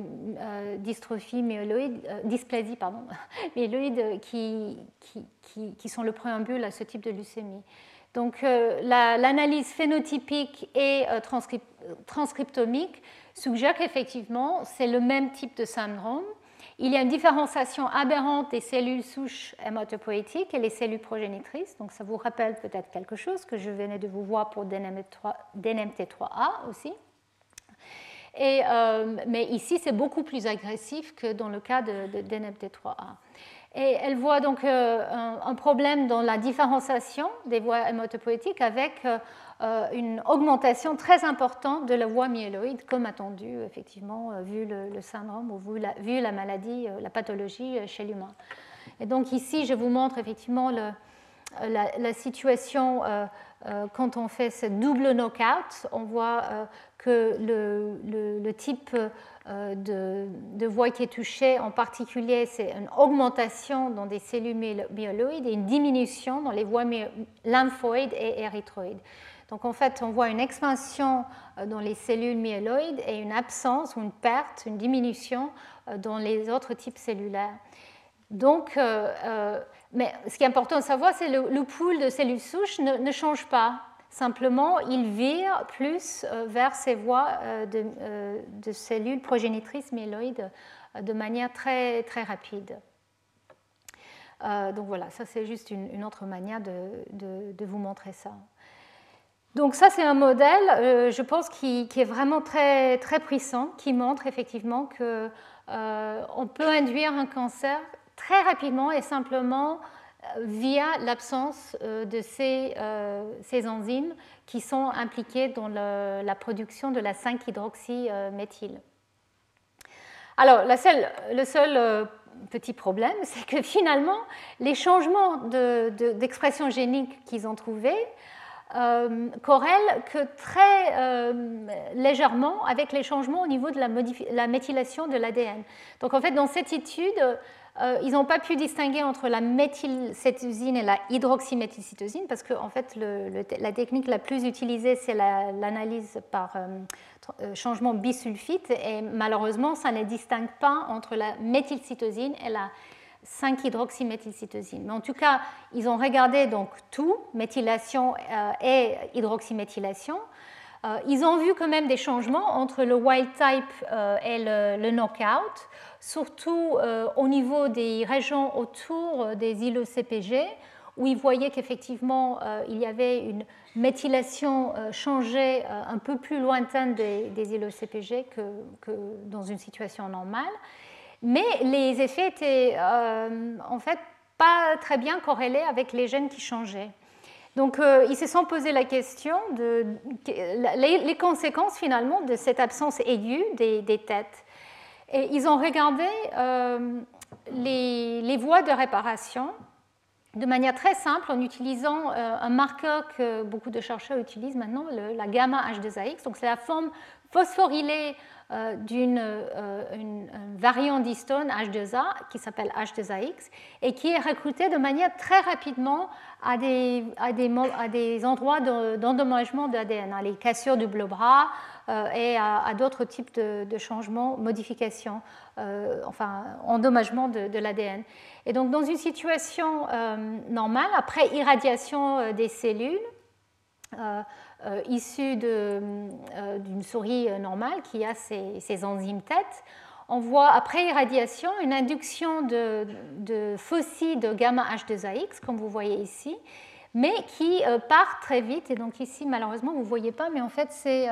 dystrophie myéloïde, dysplasie pardon, myéloïde qui, qui, qui, sont le préambule à ce type de leucémie. Donc l'analyse phénotypique et transcriptive transcriptomique suggère qu'effectivement, c'est le même type de syndrome. Il y a une différenciation aberrante des cellules souches hématopoïétiques et les cellules progénitrices. Donc, ça vous rappelle peut-être quelque chose que je venais de vous voir pour DNMT3A aussi. Euh, mais ici, c'est beaucoup plus agressif que dans le cas de, de DNMT3A. Et elle voit donc euh, un, problème dans la différenciation des voies hématopoïétiques avec euh, euh, une augmentation très importante de la voie myéloïde, comme attendu, effectivement, vu le, syndrome ou vu la, maladie, la pathologie chez l'humain. Et donc ici, je vous montre effectivement la, situation quand on fait ce double knockout. On voit que le, type de, de, voie qui est touchée, en particulier, c'est une augmentation dans des cellules myéloïdes et une diminution dans les voies lymphoïdes et érythroïdes. Donc en fait, on voit une expansion euh, dans les cellules myéloïdes et une absence ou une perte, une diminution euh, dans les autres types cellulaires. Donc, euh, mais ce qui est important de savoir, c'est que le, pool de cellules souches ne, change pas. Simplement, il vire plus vers ces voies de, cellules progénitrices myéloïdes de manière très, très rapide. donc voilà, ça c'est juste une, autre manière de vous montrer ça. Donc ça, c'est un modèle, euh, je pense, qui, est vraiment très, très puissant, qui montre effectivement qu'on euh, peut induire un cancer très rapidement et simplement euh, via l'absence de ces, ces, enzymes qui sont impliquées dans la production de la 5-hydroxyméthyle. Alors, le seul petit problème, c'est que finalement, les changements d'expression génique qu'ils ont trouvés euh, corrèle que très euh, légèrement avec les changements au niveau de la, la méthylation de l'ADN. Donc en fait, dans cette étude, euh, ils n'ont pas pu distinguer entre la méthylcétosine et la hydroxyméthylcytosine parce que en fait, la technique la plus utilisée, c'est l'analyse par changement bisulfite et malheureusement, ça ne distingue pas entre la méthylcytosine et la 5-hydroxyméthylcytosine. Mais en tout cas, ils ont regardé donc tout, méthylation euh, et hydroxyméthylation. Euh, ils ont vu quand même des changements entre le wild type euh, et le, knockout, surtout au niveau des régions autour des îlots CPG, où ils voyaient qu'effectivement il y avait une méthylation changée un peu plus lointaine des, des îlots CPG que, dans une situation normale. Mais les effets étaient en fait pas très bien corrélés avec les gènes qui changeaient. Donc, euh, ils se sont posé la question de les, conséquences finalement de cette absence aiguë des, têtes. Et ils ont regardé euh, les, voies de réparation de manière très simple en utilisant euh, un marqueur que beaucoup de chercheurs utilisent maintenant, la gamma H2AX. Donc, c'est la forme phosphorylée euh, d'une variante d'histone H2A qui s'appelle H2AX et qui est recrutée de manière très rapidement à des, endroits d'endommagement de, l'ADN, à les cassures du bleu-bras euh, et à, d'autres types de, changements, modifications, enfin endommagement de, l'ADN. Et donc dans une situation normale, après irradiation des cellules, euh, issu euh, d'une souris normale qui a ces, enzymes têtes, on voit après irradiation une induction de, de fossiles de gamma H2AX, comme vous voyez ici, mais qui euh, part très vite. Et donc ici, malheureusement, vous ne voyez pas, mais en fait, c'est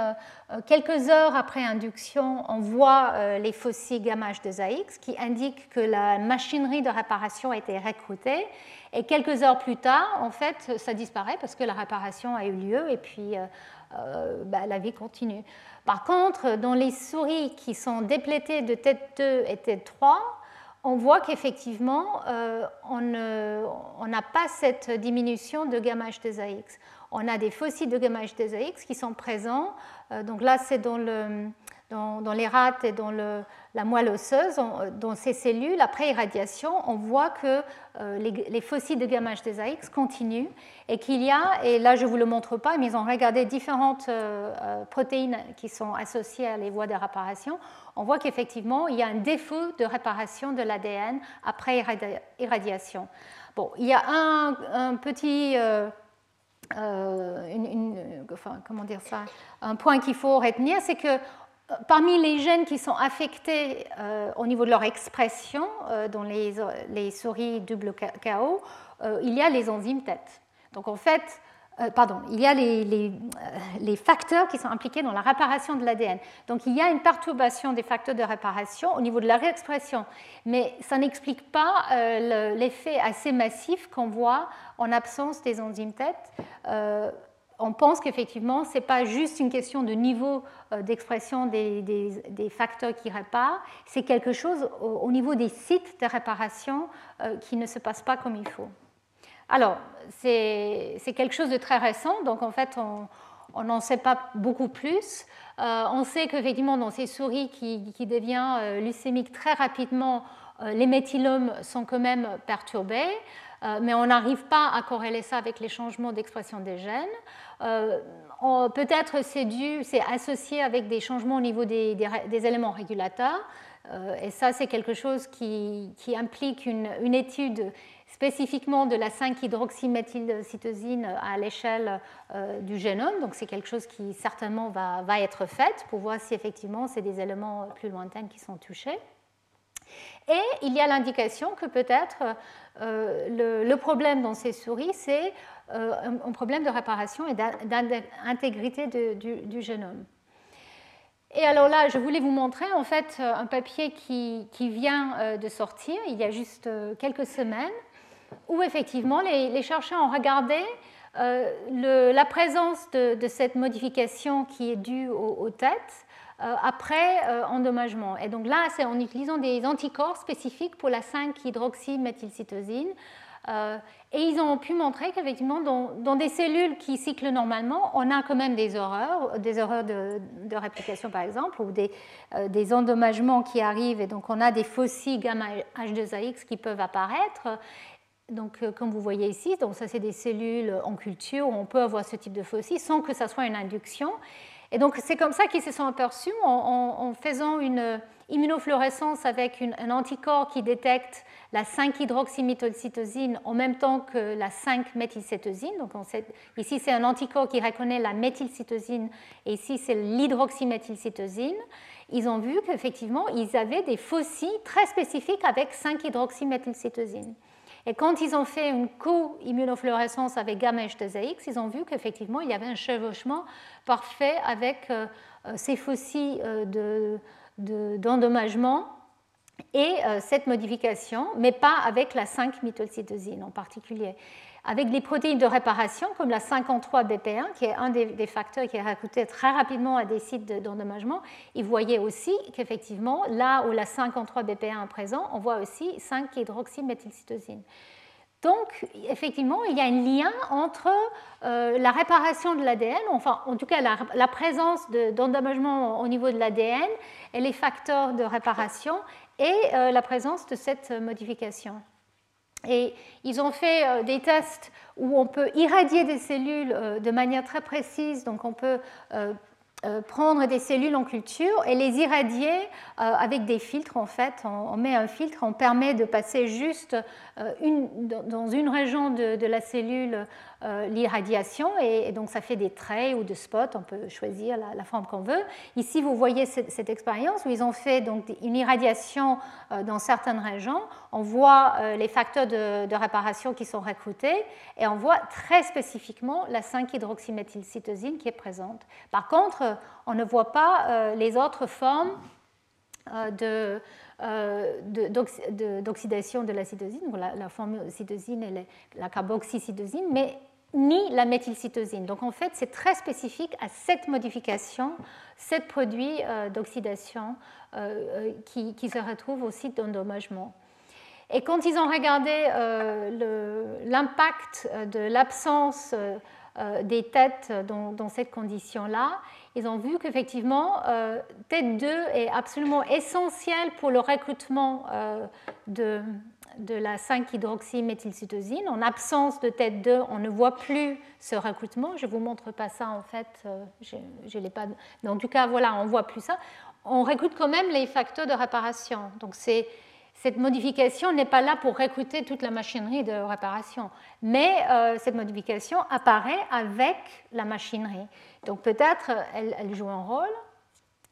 quelques heures après induction, on voit les fossiles gamma H2AX qui indiquent que la machinerie de réparation a été recrutée et quelques heures plus tard, en fait, ça disparaît parce que la réparation a eu lieu et puis euh, euh, bah, la vie continue. Par contre, dans les souris qui sont déplétées de tête 2 et tête 3, on voit qu'effectivement, euh, on n'a pas cette diminution de gamma H2AX. On a des fossiles de gamma H2AX qui sont présents. donc là, c'est dans le, dans, les rats et dans la moelle osseuse, dans ces cellules, après irradiation, on voit que euh, les, fossiles de gamma H2AX continuent et qu'il y a, et là je ne vous le montre pas, mais ils ont regardé différentes euh, euh, protéines qui sont associées à les voies de réparation, on voit qu'effectivement il y a un défaut de réparation de l'ADN après irradiation. Bon, il y a un, petit... comment dire ça, un point qu'il faut retenir, c'est que parmi les gènes qui sont affectés euh, au niveau de leur expression euh, dans les, souris double KO, euh, il y a les enzymes têtes. Donc en fait, pardon, il y a les, facteurs qui sont impliqués dans la réparation de l'ADN. Donc il y a une perturbation des facteurs de réparation au niveau de la réexpression, mais ça n'explique pas l'effet assez massif qu'on voit en absence des enzymes têtes on pense qu'effectivement, ce n'est pas juste une question de niveau euh, d'expression des, facteurs qui réparent, c'est quelque chose au, niveau des sites de réparation euh, qui ne se passe pas comme il faut. Alors, c'est quelque chose de très récent, donc en fait, on n'en sait pas beaucoup plus. Euh, on sait qu'effectivement, dans ces souris qui, qui devient leucémiques très rapidement, les méthylomes sont quand même perturbés. Euh, mais on n'arrive pas à corréler ça avec les changements d'expression des gènes. Euh, peut-être c'est c'est associé avec des changements au niveau des, éléments régulateurs. Euh, et ça, c'est quelque chose qui, implique une, étude spécifiquement de la 5-hydroxyméthylcytosine à l'échelle du génome. Donc c'est quelque chose qui certainement va, être fait pour voir si effectivement c'est des éléments plus lointains qui sont touchés. Et il y a l'indication que peut-être euh, le, problème dans ces souris, c'est euh, un, problème de réparation et d'intégrité du, génome. Et alors là, je voulais vous montrer en fait un papier qui, vient euh, de sortir il y a juste quelques semaines, où effectivement les, chercheurs ont regardé la présence de, cette modification qui est due aux têtes euh, après euh, endommagement. Et donc là, c'est en utilisant des anticorps spécifiques pour la 5-hydroxyméthylcytosine. Euh, et ils ont pu montrer qu'effectivement, dans, des cellules qui cyclent normalement, on a quand même des erreurs, des erreurs de, réplication par exemple, ou des, des, endommagements qui arrivent, et donc on a des fossiles gamma H2AX qui peuvent apparaître. Donc, comme vous voyez ici, donc ça c'est des cellules en culture où on peut avoir ce type de fossiles sans que ça soit une induction. Et donc c'est comme ça qu'ils se sont aperçus en, faisant une immunofluorescence avec un anticorps qui détecte la 5-hydroxyméthylcytosine en même temps que la 5-méthylcétosine. Donc ici c'est un anticorps qui reconnaît la méthylcytosine et ici c'est l'hydroxyméthylcytosine. Ils ont vu qu'effectivement ils avaient des fossiles très spécifiques avec 5-hydroxyméthylcytosine. Et quand ils ont fait une co-immunofluorescence avec gamma H2AX, ils ont vu qu'effectivement, il y avait un chevauchement parfait avec euh, euh, ces fossiles d'endommagement et cette modification, mais pas avec la 5-méthylcytosine en particulier avec les protéines de réparation comme la 53BP1, qui est un des, facteurs qui est recruté très rapidement à des sites d'endommagement, ils voyaient aussi qu'effectivement, là où la 53BP1 est présent, on voit aussi 5-hydroxyméthylcytosine. Donc, effectivement, il y a un lien entre euh, la réparation de l'ADN, enfin, en tout cas, la, présence d'endommagement au niveau de l'ADN et les facteurs de réparation et euh, la présence de cette modification. Et ils ont fait euh, des tests où on peut irradier des cellules euh, de manière très précise. Donc on peut euh, prendre des cellules en culture et les irradier avec des filtres. En fait, on met un filtre, on permet de passer juste dans une région de la cellule l'irradiation et, donc ça fait des traits ou des spots, on peut choisir la, forme qu'on veut. Ici, vous voyez cette, expérience où ils ont fait donc une irradiation euh, dans certaines régions. On voit euh, les facteurs de, réparation qui sont recrutés et on voit très spécifiquement la 5-hydroxyméthylcytosine qui est présente. Par contre, on ne voit pas les autres formes de, d'oxydation de, la cytosine, la, la forme cytosine et la carboxycytosine, mais ni la méthylcytosine. Donc en fait, c'est très spécifique à cette modification, cet produit euh, d'oxydation euh, euh, qui, se retrouve au site d'endommagement. Et quand ils ont regardé l'impact de l'absence des têtes dans, dans cette condition-là, ils ont vu qu'effectivement, tête 2 est absolument essentielle pour le recrutement de, de la 5-hydroxyméthylcytosine. En absence de tête 2, on ne voit plus ce recrutement. Je ne vous montre pas ça en fait, euh, je, l'ai pas. En tout cas, voilà, on ne voit plus ça. On recrute quand même les facteurs de réparation. Donc cette modification n'est pas là pour recruter toute la machinerie de réparation, mais euh, cette modification apparaît avec la machinerie. Donc peut-être elle joue un rôle.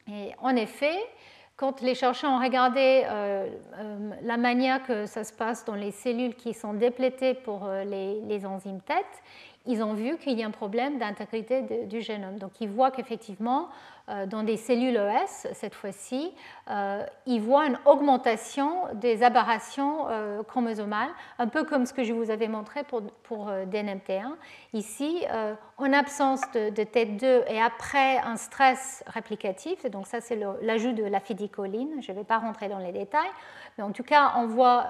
Et en effet, quand les chercheurs ont regardé euh, euh, la manière que ça se passe dans les cellules qui sont déplétées pour euh, les, enzymes TET, ils ont vu qu'il y a un problème d'intégrité du génome. Donc ils voient qu'effectivement, dans des cellules ES, cette fois-ci, euh, ils voient une augmentation des aberrations euh, chromosomales, un peu comme ce que je vous avais montré pour, pour DNMT1. Ici, en absence de, de TET2 et après un stress réplicatif, donc ça c'est l'ajout de la fidicoline, je ne vais pas rentrer dans les détails, mais en tout cas, on voit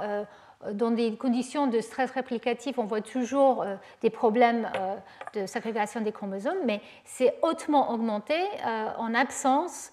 dans des conditions de stress réplicatif, on voit toujours euh, des problèmes euh, de ségrégation des chromosomes, mais c'est hautement augmenté euh, en absence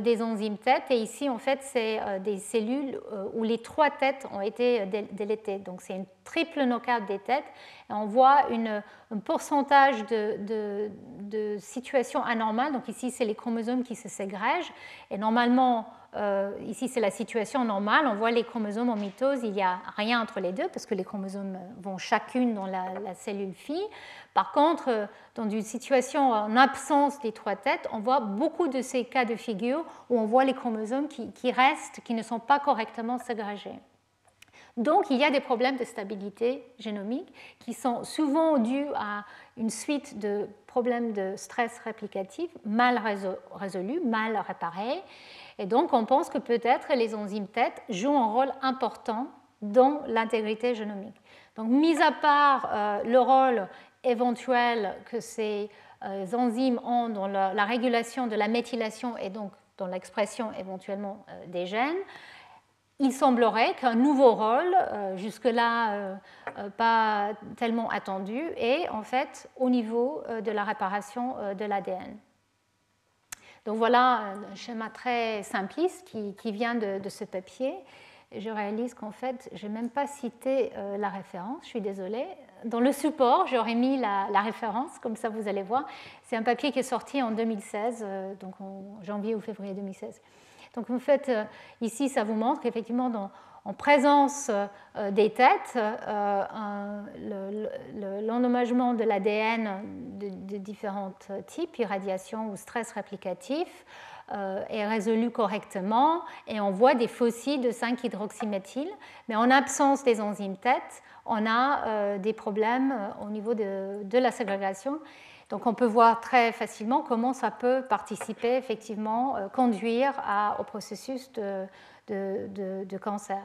des enzymes têtes. Et ici, en fait, c'est des cellules où les trois têtes ont été délétées. Donc, c'est une triple knockout des têtes. Et on voit un pourcentage de, de situations anormales. Donc, ici, c'est les chromosomes qui se ségrègent. Et normalement, euh, ici, c'est la situation normale. On voit les chromosomes en mitose, il n'y a rien entre les deux parce que les chromosomes vont chacune dans la, cellule fille. Par contre, euh, dans une situation en absence des trois têtes, on voit beaucoup de ces cas de figure où on voit les chromosomes qui, qui restent, qui ne sont pas correctement ségrégés. Donc, il y a des problèmes de stabilité génomique qui sont souvent dus à une suite de problèmes de stress réplicatif mal résolus, mal réparés, et donc, on pense que peut-être les enzymes têtes jouent un rôle important dans l'intégrité génomique. Donc, mis à part euh, le rôle éventuel que ces euh, enzymes ont dans la, régulation de la méthylation et donc dans l'expression éventuellement euh, des gènes, il semblerait qu'un nouveau rôle, jusque-là pas tellement attendu, est en fait au niveau de la réparation de l'ADN. Donc voilà un schéma très simpliste qui, vient de, ce papier. Je réalise qu'en fait, je n'ai même pas cité euh, la référence, je suis désolée. Dans le support, j'aurais mis la, référence, comme ça vous allez voir. C'est un papier qui est sorti en 2016, euh, donc en janvier ou février 2016. Donc en fait, euh, ici, ça vous montre qu'effectivement, dans, en présence euh, des têtes, euh, l'endommagement de l'ADN de, différents types, irradiation ou stress réplicatif, est résolu correctement et on voit des fossiles de 5-hydroxyméthyle. Mais en absence des enzymes tête, on a des problèmes au niveau de, la ségrégation donc on peut voir très facilement comment ça peut participer, effectivement, euh, conduire au processus de, cancer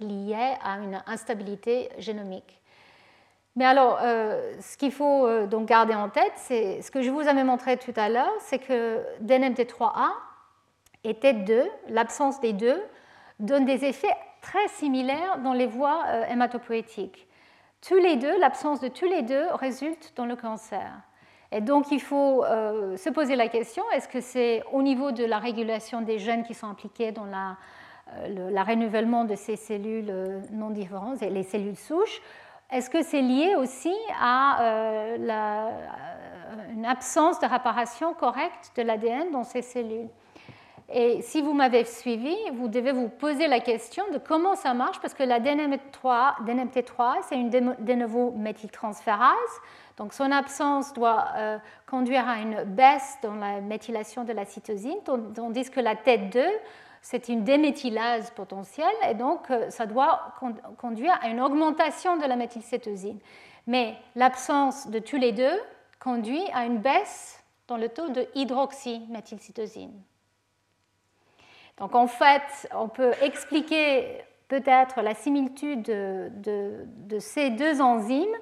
lié à une instabilité génomique. Mais alors, euh, ce qu'il faut euh, donc garder en tête, c'est ce que je vous avais montré tout à l'heure, c'est que DNMT3A et TET2, l'absence des deux, donne des effets très similaires dans les voies hématopoïétiques tous les deux, l'absence de tous les deux résulte dans le cancer. Et donc il faut euh, se poser la question, est-ce que c'est au niveau de la régulation des gènes qui sont impliqués dans la, euh, renouvellement de ces cellules euh, non différentes, les cellules souches, est-ce que c'est lié aussi à une absence de réparation correcte de l'ADN dans ces cellules? Et si vous m'avez suivi, vous devez vous poser la question de comment ça marche, parce que la DNMT3, DNMT3 c'est une nouveau méthyltransférase. Donc son absence doit euh, conduire à une baisse dans la méthylation de la cytosine, tandis que la tête 2, c'est une déméthylase potentielle, et donc euh, ça doit conduire à une augmentation de la méthylcétosine. Mais l'absence de tous les deux conduit à une baisse dans le taux de hydroxyméthylcytosine. Donc en fait, on peut expliquer peut-être la similitude de, ces deux enzymes,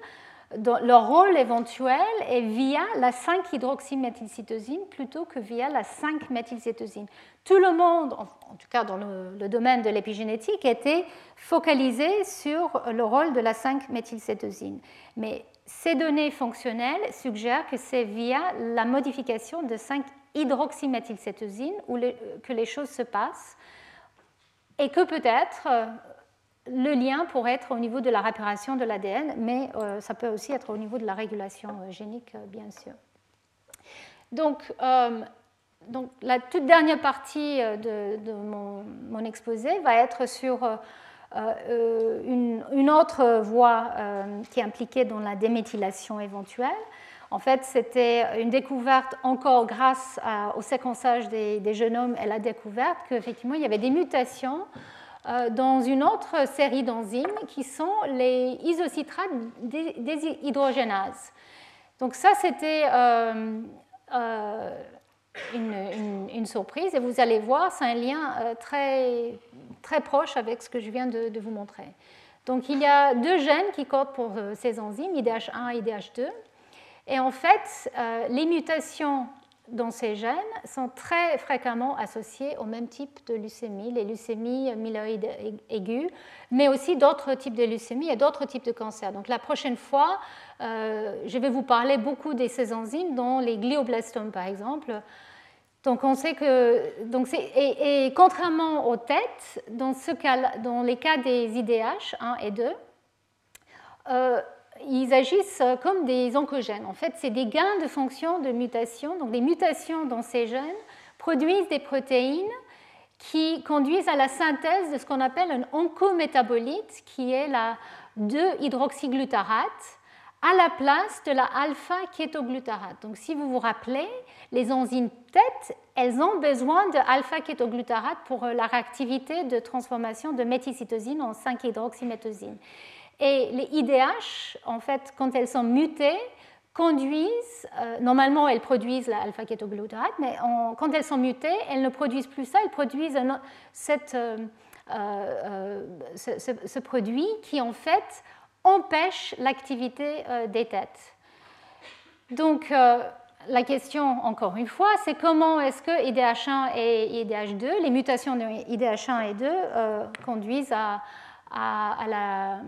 leur rôle éventuel est via la 5-hydroxyméthylcytosine plutôt que via la 5-méthylcétosine. Tout le monde, en tout cas dans le, domaine de l'épigénétique, était focalisé sur le rôle de la 5-méthylcétosine. Mais ces données fonctionnelles suggèrent que c'est via la modification de 5 hydroxyméthylcétosine où que les choses se passent et que peut-être euh, le lien pourrait être au niveau de la réparation de l'ADN, mais euh, ça peut aussi être au niveau de la régulation euh, génique, bien sûr. Donc, donc, la toute dernière partie de, mon, exposé va être sur une, autre voie qui est impliquée dans la déméthylation éventuelle. En fait, c'était une découverte encore grâce au séquençage des, génomes. Elle a découvert qu'effectivement, il y avait des mutations euh, dans une autre série d'enzymes qui sont les isocitrates déshydrogénases. Donc ça, c'était euh, euh, une, surprise et vous allez voir, c'est un lien très, très proche avec ce que je viens de, vous montrer. Donc il y a deux gènes qui codent pour ces enzymes, IDH1 et IDH2. Et en fait, euh, les mutations dans ces gènes sont très fréquemment associées au même type de leucémie, les leucémies myéloïdes aiguës, mais aussi d'autres types de leucémies et d'autres types de cancers. Donc la prochaine fois, euh, je vais vous parler beaucoup de ces enzymes dans les glioblastomes, par exemple. Donc on sait que, donc et, contrairement aux têtes, dans, les cas des IDH 1 et 2, euh, ils agissent comme des oncogènes. En fait, c'est des gains de fonction de mutation. Donc, les mutations dans ces gènes produisent des protéines qui conduisent à la synthèse de ce qu'on appelle un oncométabolite, qui est la 2-hydroxyglutarate, à la place de la alpha-kétoglutarate. Donc, si vous vous rappelez, les enzymes TET, elles ont besoin de alpha-kétoglutarate pour la réactivité de transformation de méthylcytosine en 5-hydroxyméthosine. Et les IDH, en fait, quand elles sont mutées, conduisent, euh, normalement elles produisent l'alpha-kétoglutarate, mais quand elles sont mutées, elles ne produisent plus ça, elles produisent euh, euh, ce, produit qui en fait empêche l'activité des têtes. Donc la question, encore une fois, c'est comment est-ce que IDH1 et IDH2, les mutations de IDH1 et 2 conduisent à, à,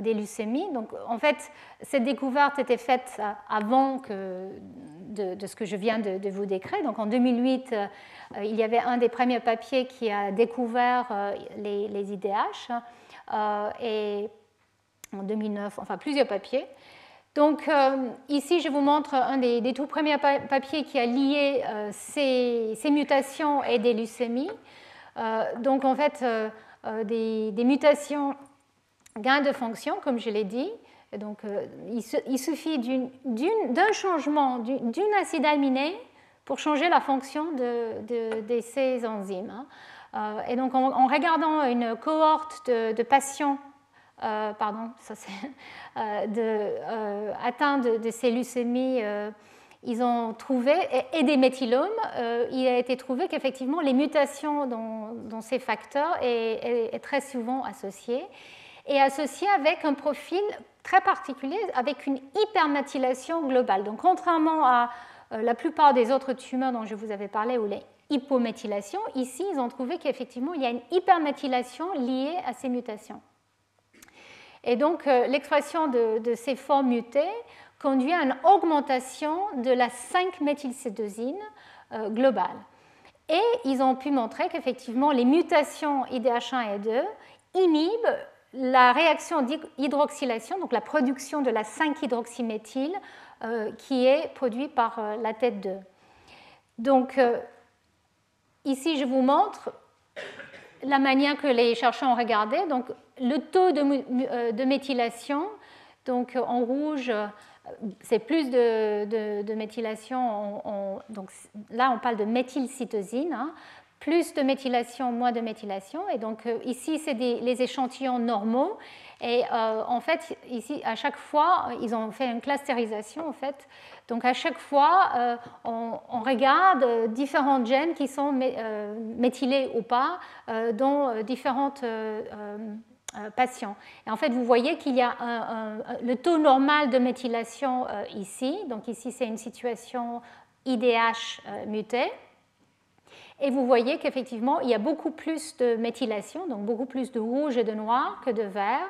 des leucémies. Donc, en fait, cette découverte était faite avant que de, ce que je viens de, vous décrire. Donc, en 2008, euh, il y avait un des premiers papiers qui a découvert euh, les, IDH. Euh, et en 2009, enfin plusieurs papiers. Donc ici, je vous montre un des, tout premiers papiers qui a lié ces, ces, mutations et des leucémies. donc en fait, euh, des, mutations gain de fonction, comme je l'ai dit. donc, euh, il, suffit d'un changement d'une acide aminé pour changer la fonction de, ces enzymes. Hein. Euh, et donc en, regardant une cohorte de, patients euh, pardon, ça de, atteints de, ces leucémies, ils ont trouvé, et, des méthylomes, il a été trouvé qu'effectivement les mutations dans, ces facteurs est, très souvent associées et associées avec un profil très particulier, avec une hyperméthylation globale. Donc contrairement à la plupart des autres tumeurs dont je vous avais parlé, ou les hypométhylation, ici, ils ont trouvé qu'effectivement, il y a une hyperméthylation liée à ces mutations. Et donc, euh, l'expression de, ces formes mutées conduit à une augmentation de la 5-méthylcétosine euh, globale. Et ils ont pu montrer qu'effectivement, les mutations IDH1 et 2 inhibent la réaction d'hydroxylation, donc la production de la 5-hydroxyméthyle euh, qui est produite par la tête 2. Donc, Ici, je vous montre la manière que les chercheurs ont regardé. Donc, le taux de, euh, méthylation, donc en rouge, c'est plus de, méthylation. donc là, on parle de méthylcytosine. Hein. plus de méthylation, moins de méthylation. Et donc euh, ici, c'est les échantillons normaux. Et euh, en fait, ici, à chaque fois, ils ont fait une clusterisation, en fait. Donc, à chaque fois, euh, on, regarde euh, différents gènes qui sont méthylés ou pas dans différentes patients. Et en fait, vous voyez qu'il y a le taux normal de méthylation ici. Donc, ici, c'est une situation IDH mutée. Et vous voyez qu'effectivement, il y a beaucoup plus de méthylation, donc beaucoup plus de rouge et de noir que de vert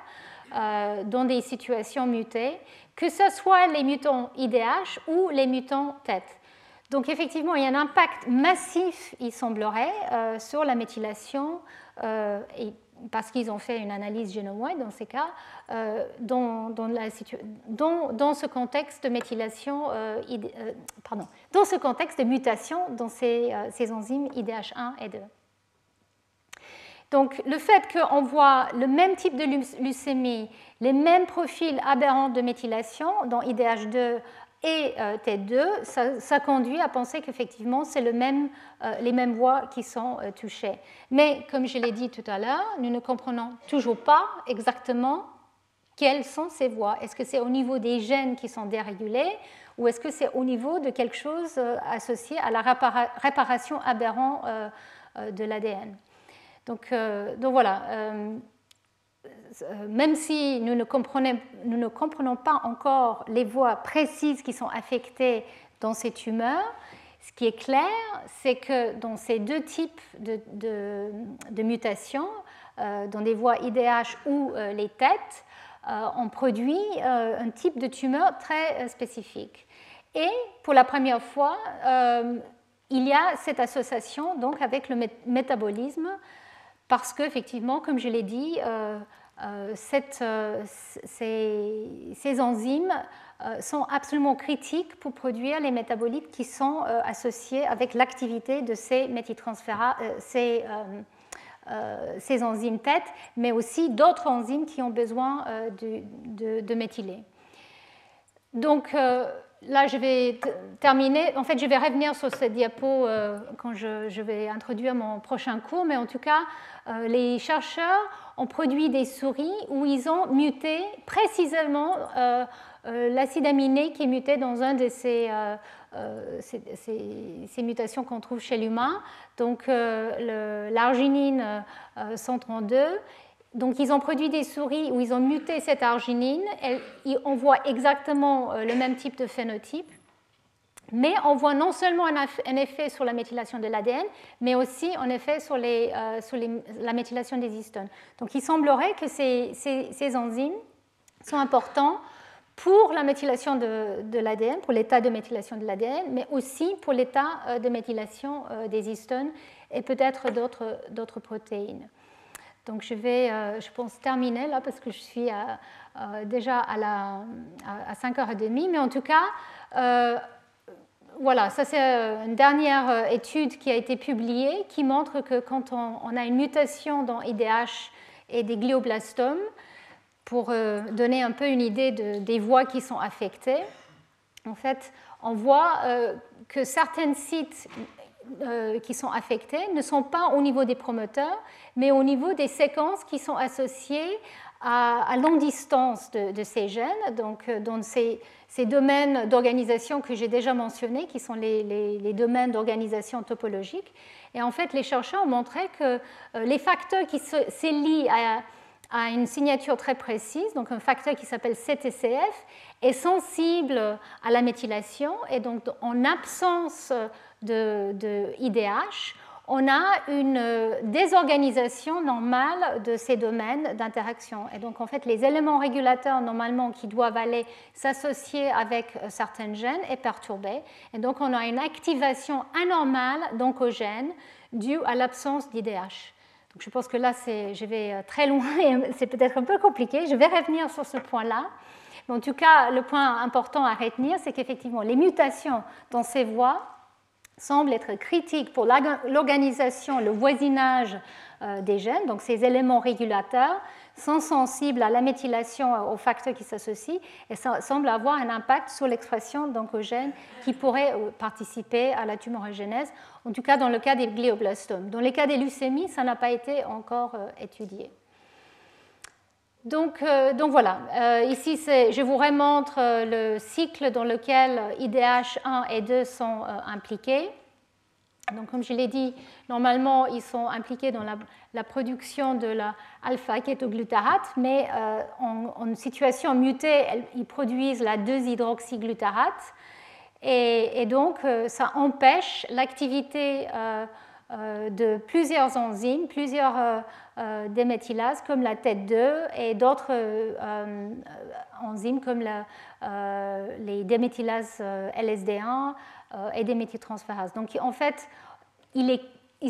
euh, dans des situations mutées, que ce soit les mutants IDH ou les mutants TET. Donc effectivement, il y a un impact massif, il semblerait, euh, sur la méthylation, euh, et parce qu'ils ont fait une analyse génomoïde dans ces cas, euh, dans, ce contexte de méthylation, euh, euh, pardon, dans ce contexte de mutation dans ces, enzymes IDH1 et 2. Donc le fait qu'on voit le même type de leucémie, les mêmes profils aberrants de méthylation dans IDH2 et euh, T2, ça, conduit à penser qu'effectivement, c'est euh, les mêmes voies qui sont euh, touchées. Mais comme je l'ai dit tout à l'heure, nous ne comprenons toujours pas exactement quelles sont ces voies. Est-ce que c'est au niveau des gènes qui sont dérégulés ou est-ce que c'est au niveau de quelque chose associé à la réparation aberrante de l'ADN donc, voilà même si nous ne, comprenons, pas encore les voies précises qui sont affectées dans ces tumeurs, ce qui est clair, c'est que dans ces deux types de, mutations, euh, dans des voies IDH ou euh, les têtes, on produit un type de tumeur très spécifique. Et pour la première fois, il y a cette association donc avec le métabolisme, parce qu'effectivement, comme je l'ai dit, euh, euh, ces, enzymes euh, sont absolument critiques pour produire les métabolites qui sont associés avec l'activité de ces ces, enzymes PET, mais aussi d'autres enzymes qui ont besoin de, de, méthyler. Donc là, je vais terminer. En fait, je vais revenir sur cette diapo quand je, vais introduire mon prochain cours, mais en tout cas, les chercheurs ont produit des souris où ils ont muté précisément euh, euh, l'acide aminé qui est muté dans un de ces, euh, ces, mutations qu'on trouve chez l'humain, donc l'arginine 132. Donc ils ont produit des souris où ils ont muté cette arginine, on voit exactement le même type de phénotype. Mais on voit non seulement un effet sur la méthylation de l'ADN, mais aussi un effet sur, euh, la méthylation des histones. Donc il semblerait que ces, ces, enzymes sont importants pour la méthylation de, l'ADN, pour l'état de méthylation de l'ADN, mais aussi pour l'état euh, de méthylation euh, des histones et peut-être d'autres protéines. Donc je vais, je pense, terminer là parce que je suis déjà à, la, à 5h30, mais en tout cas, voilà, ça c'est euh, une dernière euh, étude qui a été publiée qui montre que quand on, a une mutation dans IDH et des glioblastomes, pour euh, donner un peu une idée des voies qui sont affectées, en fait, on voit que certains sites qui sont affectés ne sont pas au niveau des promoteurs, mais au niveau des séquences qui sont associées à, longue distance de, ces gènes, donc dans ces, domaines d'organisation que j'ai déjà mentionnés, qui sont les domaines d'organisation topologique. Et en fait, les chercheurs ont montré que euh, les facteurs qui s'élient à, à une signature très précise, donc un facteur qui s'appelle CTCF, est sensible à la méthylation et donc en absence de, IDH, on a une désorganisation normale de ces domaines d'interaction. Et donc, en fait, les éléments régulateurs, normalement, qui doivent aller s'associer avec certains gènes, est perturbé. Et donc, on a une activation anormale d'oncogènes due à l'absence d'IDH. Donc, je pense que là, je vais très loin et c'est peut-être un peu compliqué. Je vais revenir sur ce point-là. Mais en tout cas, le point important à retenir, c'est qu'effectivement, les mutations dans ces voies semble être critique pour l'organisation, le voisinage euh, des gènes. Donc ces éléments régulateurs sont sensibles à la méthylation, aux facteurs qui s'associent, et ça semble avoir un impact sur l'expression d'oncogènes qui pourraient euh, participer à la tumorigénèse, en tout cas dans le cas des glioblastomes. Dans les cas des leucémies, ça n'a pas été encore euh, étudié. Donc, euh, donc, voilà, euh, ici je vous remontre euh, le cycle dans lequel IDH 1 et 2 sont impliqués. Donc, comme je l'ai dit, normalement, ils sont impliqués dans la, production de l'alpha-kétoglutarate, mais en, situation mutée, ils produisent la 2-hydroxyglutarate. Et, donc, ça empêche l'activité de plusieurs enzymes, plusieurs des méthylases comme la TET2 et d'autres euh, enzymes comme les déméthylases euh, LSD1 et des méthyltransférases. Donc en fait, il,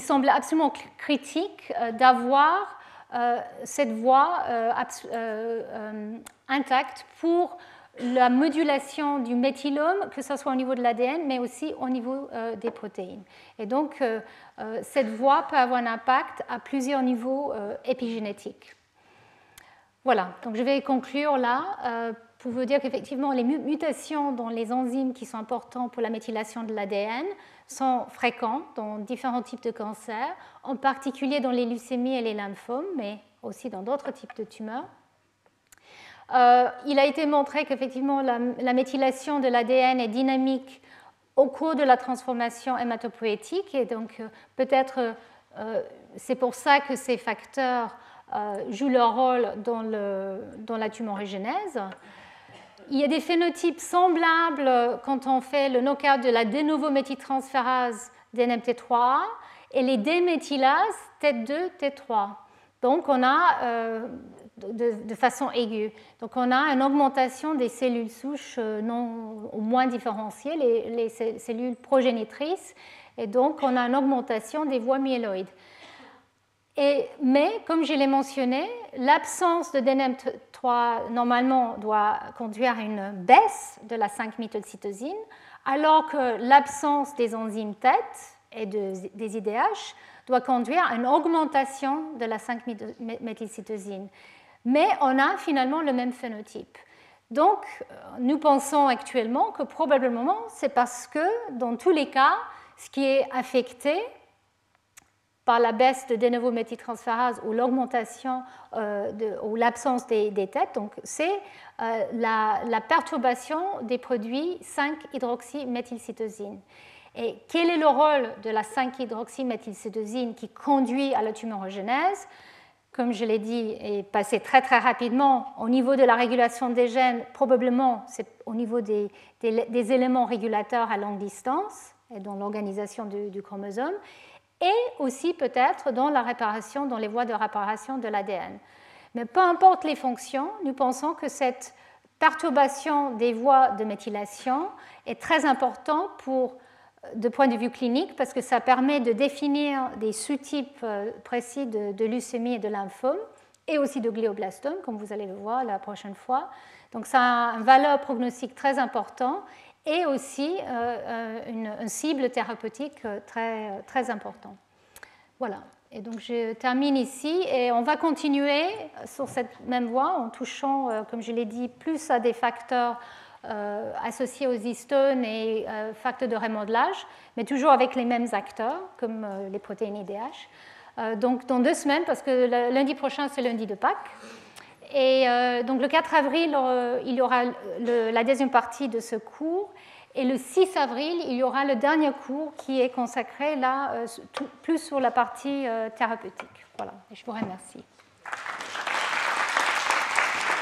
semble absolument critique d'avoir cette voie intacte pour la modulation du méthylome, que ce soit au niveau de l'ADN, mais aussi au niveau euh, des protéines. Et donc, euh, euh, cette voie peut avoir un impact à plusieurs niveaux épigénétiques. Voilà, donc je vais conclure là pour vous dire qu'effectivement, les mutations dans les enzymes qui sont importantes pour la méthylation de l'ADN sont fréquentes dans différents types de cancers, en particulier dans les leucémies et les lymphomes, mais aussi dans d'autres types de tumeurs. Euh, il a été montré qu'effectivement la, méthylation de l'ADN est dynamique au cours de la transformation hématopoïétique et donc euh, peut-être euh, c'est pour ça que ces facteurs jouent leur rôle dans, le, dans la tumorigénèse. Il y a des phénotypes semblables quand on fait le knockout de la de novo méthyltransférase DNMT3 et les déméthylases T2, T3. Donc on a de, façon aiguë. Donc on a une augmentation des cellules souches euh, non moins différenciées, les, cellules progénitrices, et donc on a une augmentation des voies myéloïdes. Et, mais, comme je l'ai mentionné, l'absence de DNM3 normalement doit conduire à une baisse de la 5-méthylcytosine, alors que l'absence des enzymes TET et des IDH doit conduire à une augmentation de la 5-méthylcytosine mais on a finalement le même phénotype. Donc, nous pensons actuellement que probablement c'est parce que, dans tous les cas, ce qui est affecté par la baisse de de novo méthyltransférase ou l'augmentation euh, ou l'absence des, têtes, donc c'est euh, la, perturbation des produits 5-hydroxyméthylcytosine. Et quel est le rôle de la 5-hydroxyméthylcytosine qui conduit à la tumorogénèse? Comme je l'ai dit, est passé très très rapidement au niveau de la régulation des gènes, probablement c'est au niveau des, éléments régulateurs à longue distance et dans l'organisation du, chromosome, et aussi peut-être dans la réparation, dans les voies de réparation de l'ADN. Mais peu importe les fonctions, nous pensons que cette perturbation des voies de méthylation est très importante pour de point de vue clinique parce que ça permet de définir des sous-types euh, précis de, leucémie et de lymphome et aussi de glioblastome, comme vous allez le voir la prochaine fois. Donc ça a une valeur prognostique très importante et aussi euh, euh, une, cible thérapeutique très, très importante. Voilà. Et donc je termine ici et on va continuer sur cette même voie en touchant, comme je l'ai dit, plus à des facteurs associés aux histones et facteurs de remodelage, mais toujours avec les mêmes acteurs, comme les protéines IDH. donc dans deux semaines, parce que lundi prochain, c'est lundi de Pâques. Et donc le 4 avril, il y aura la deuxième partie de ce cours. Et le 6 avril, il y aura le dernier cours qui est consacré là euh, plus sur la partie euh, thérapeutique. Voilà, je vous remercie.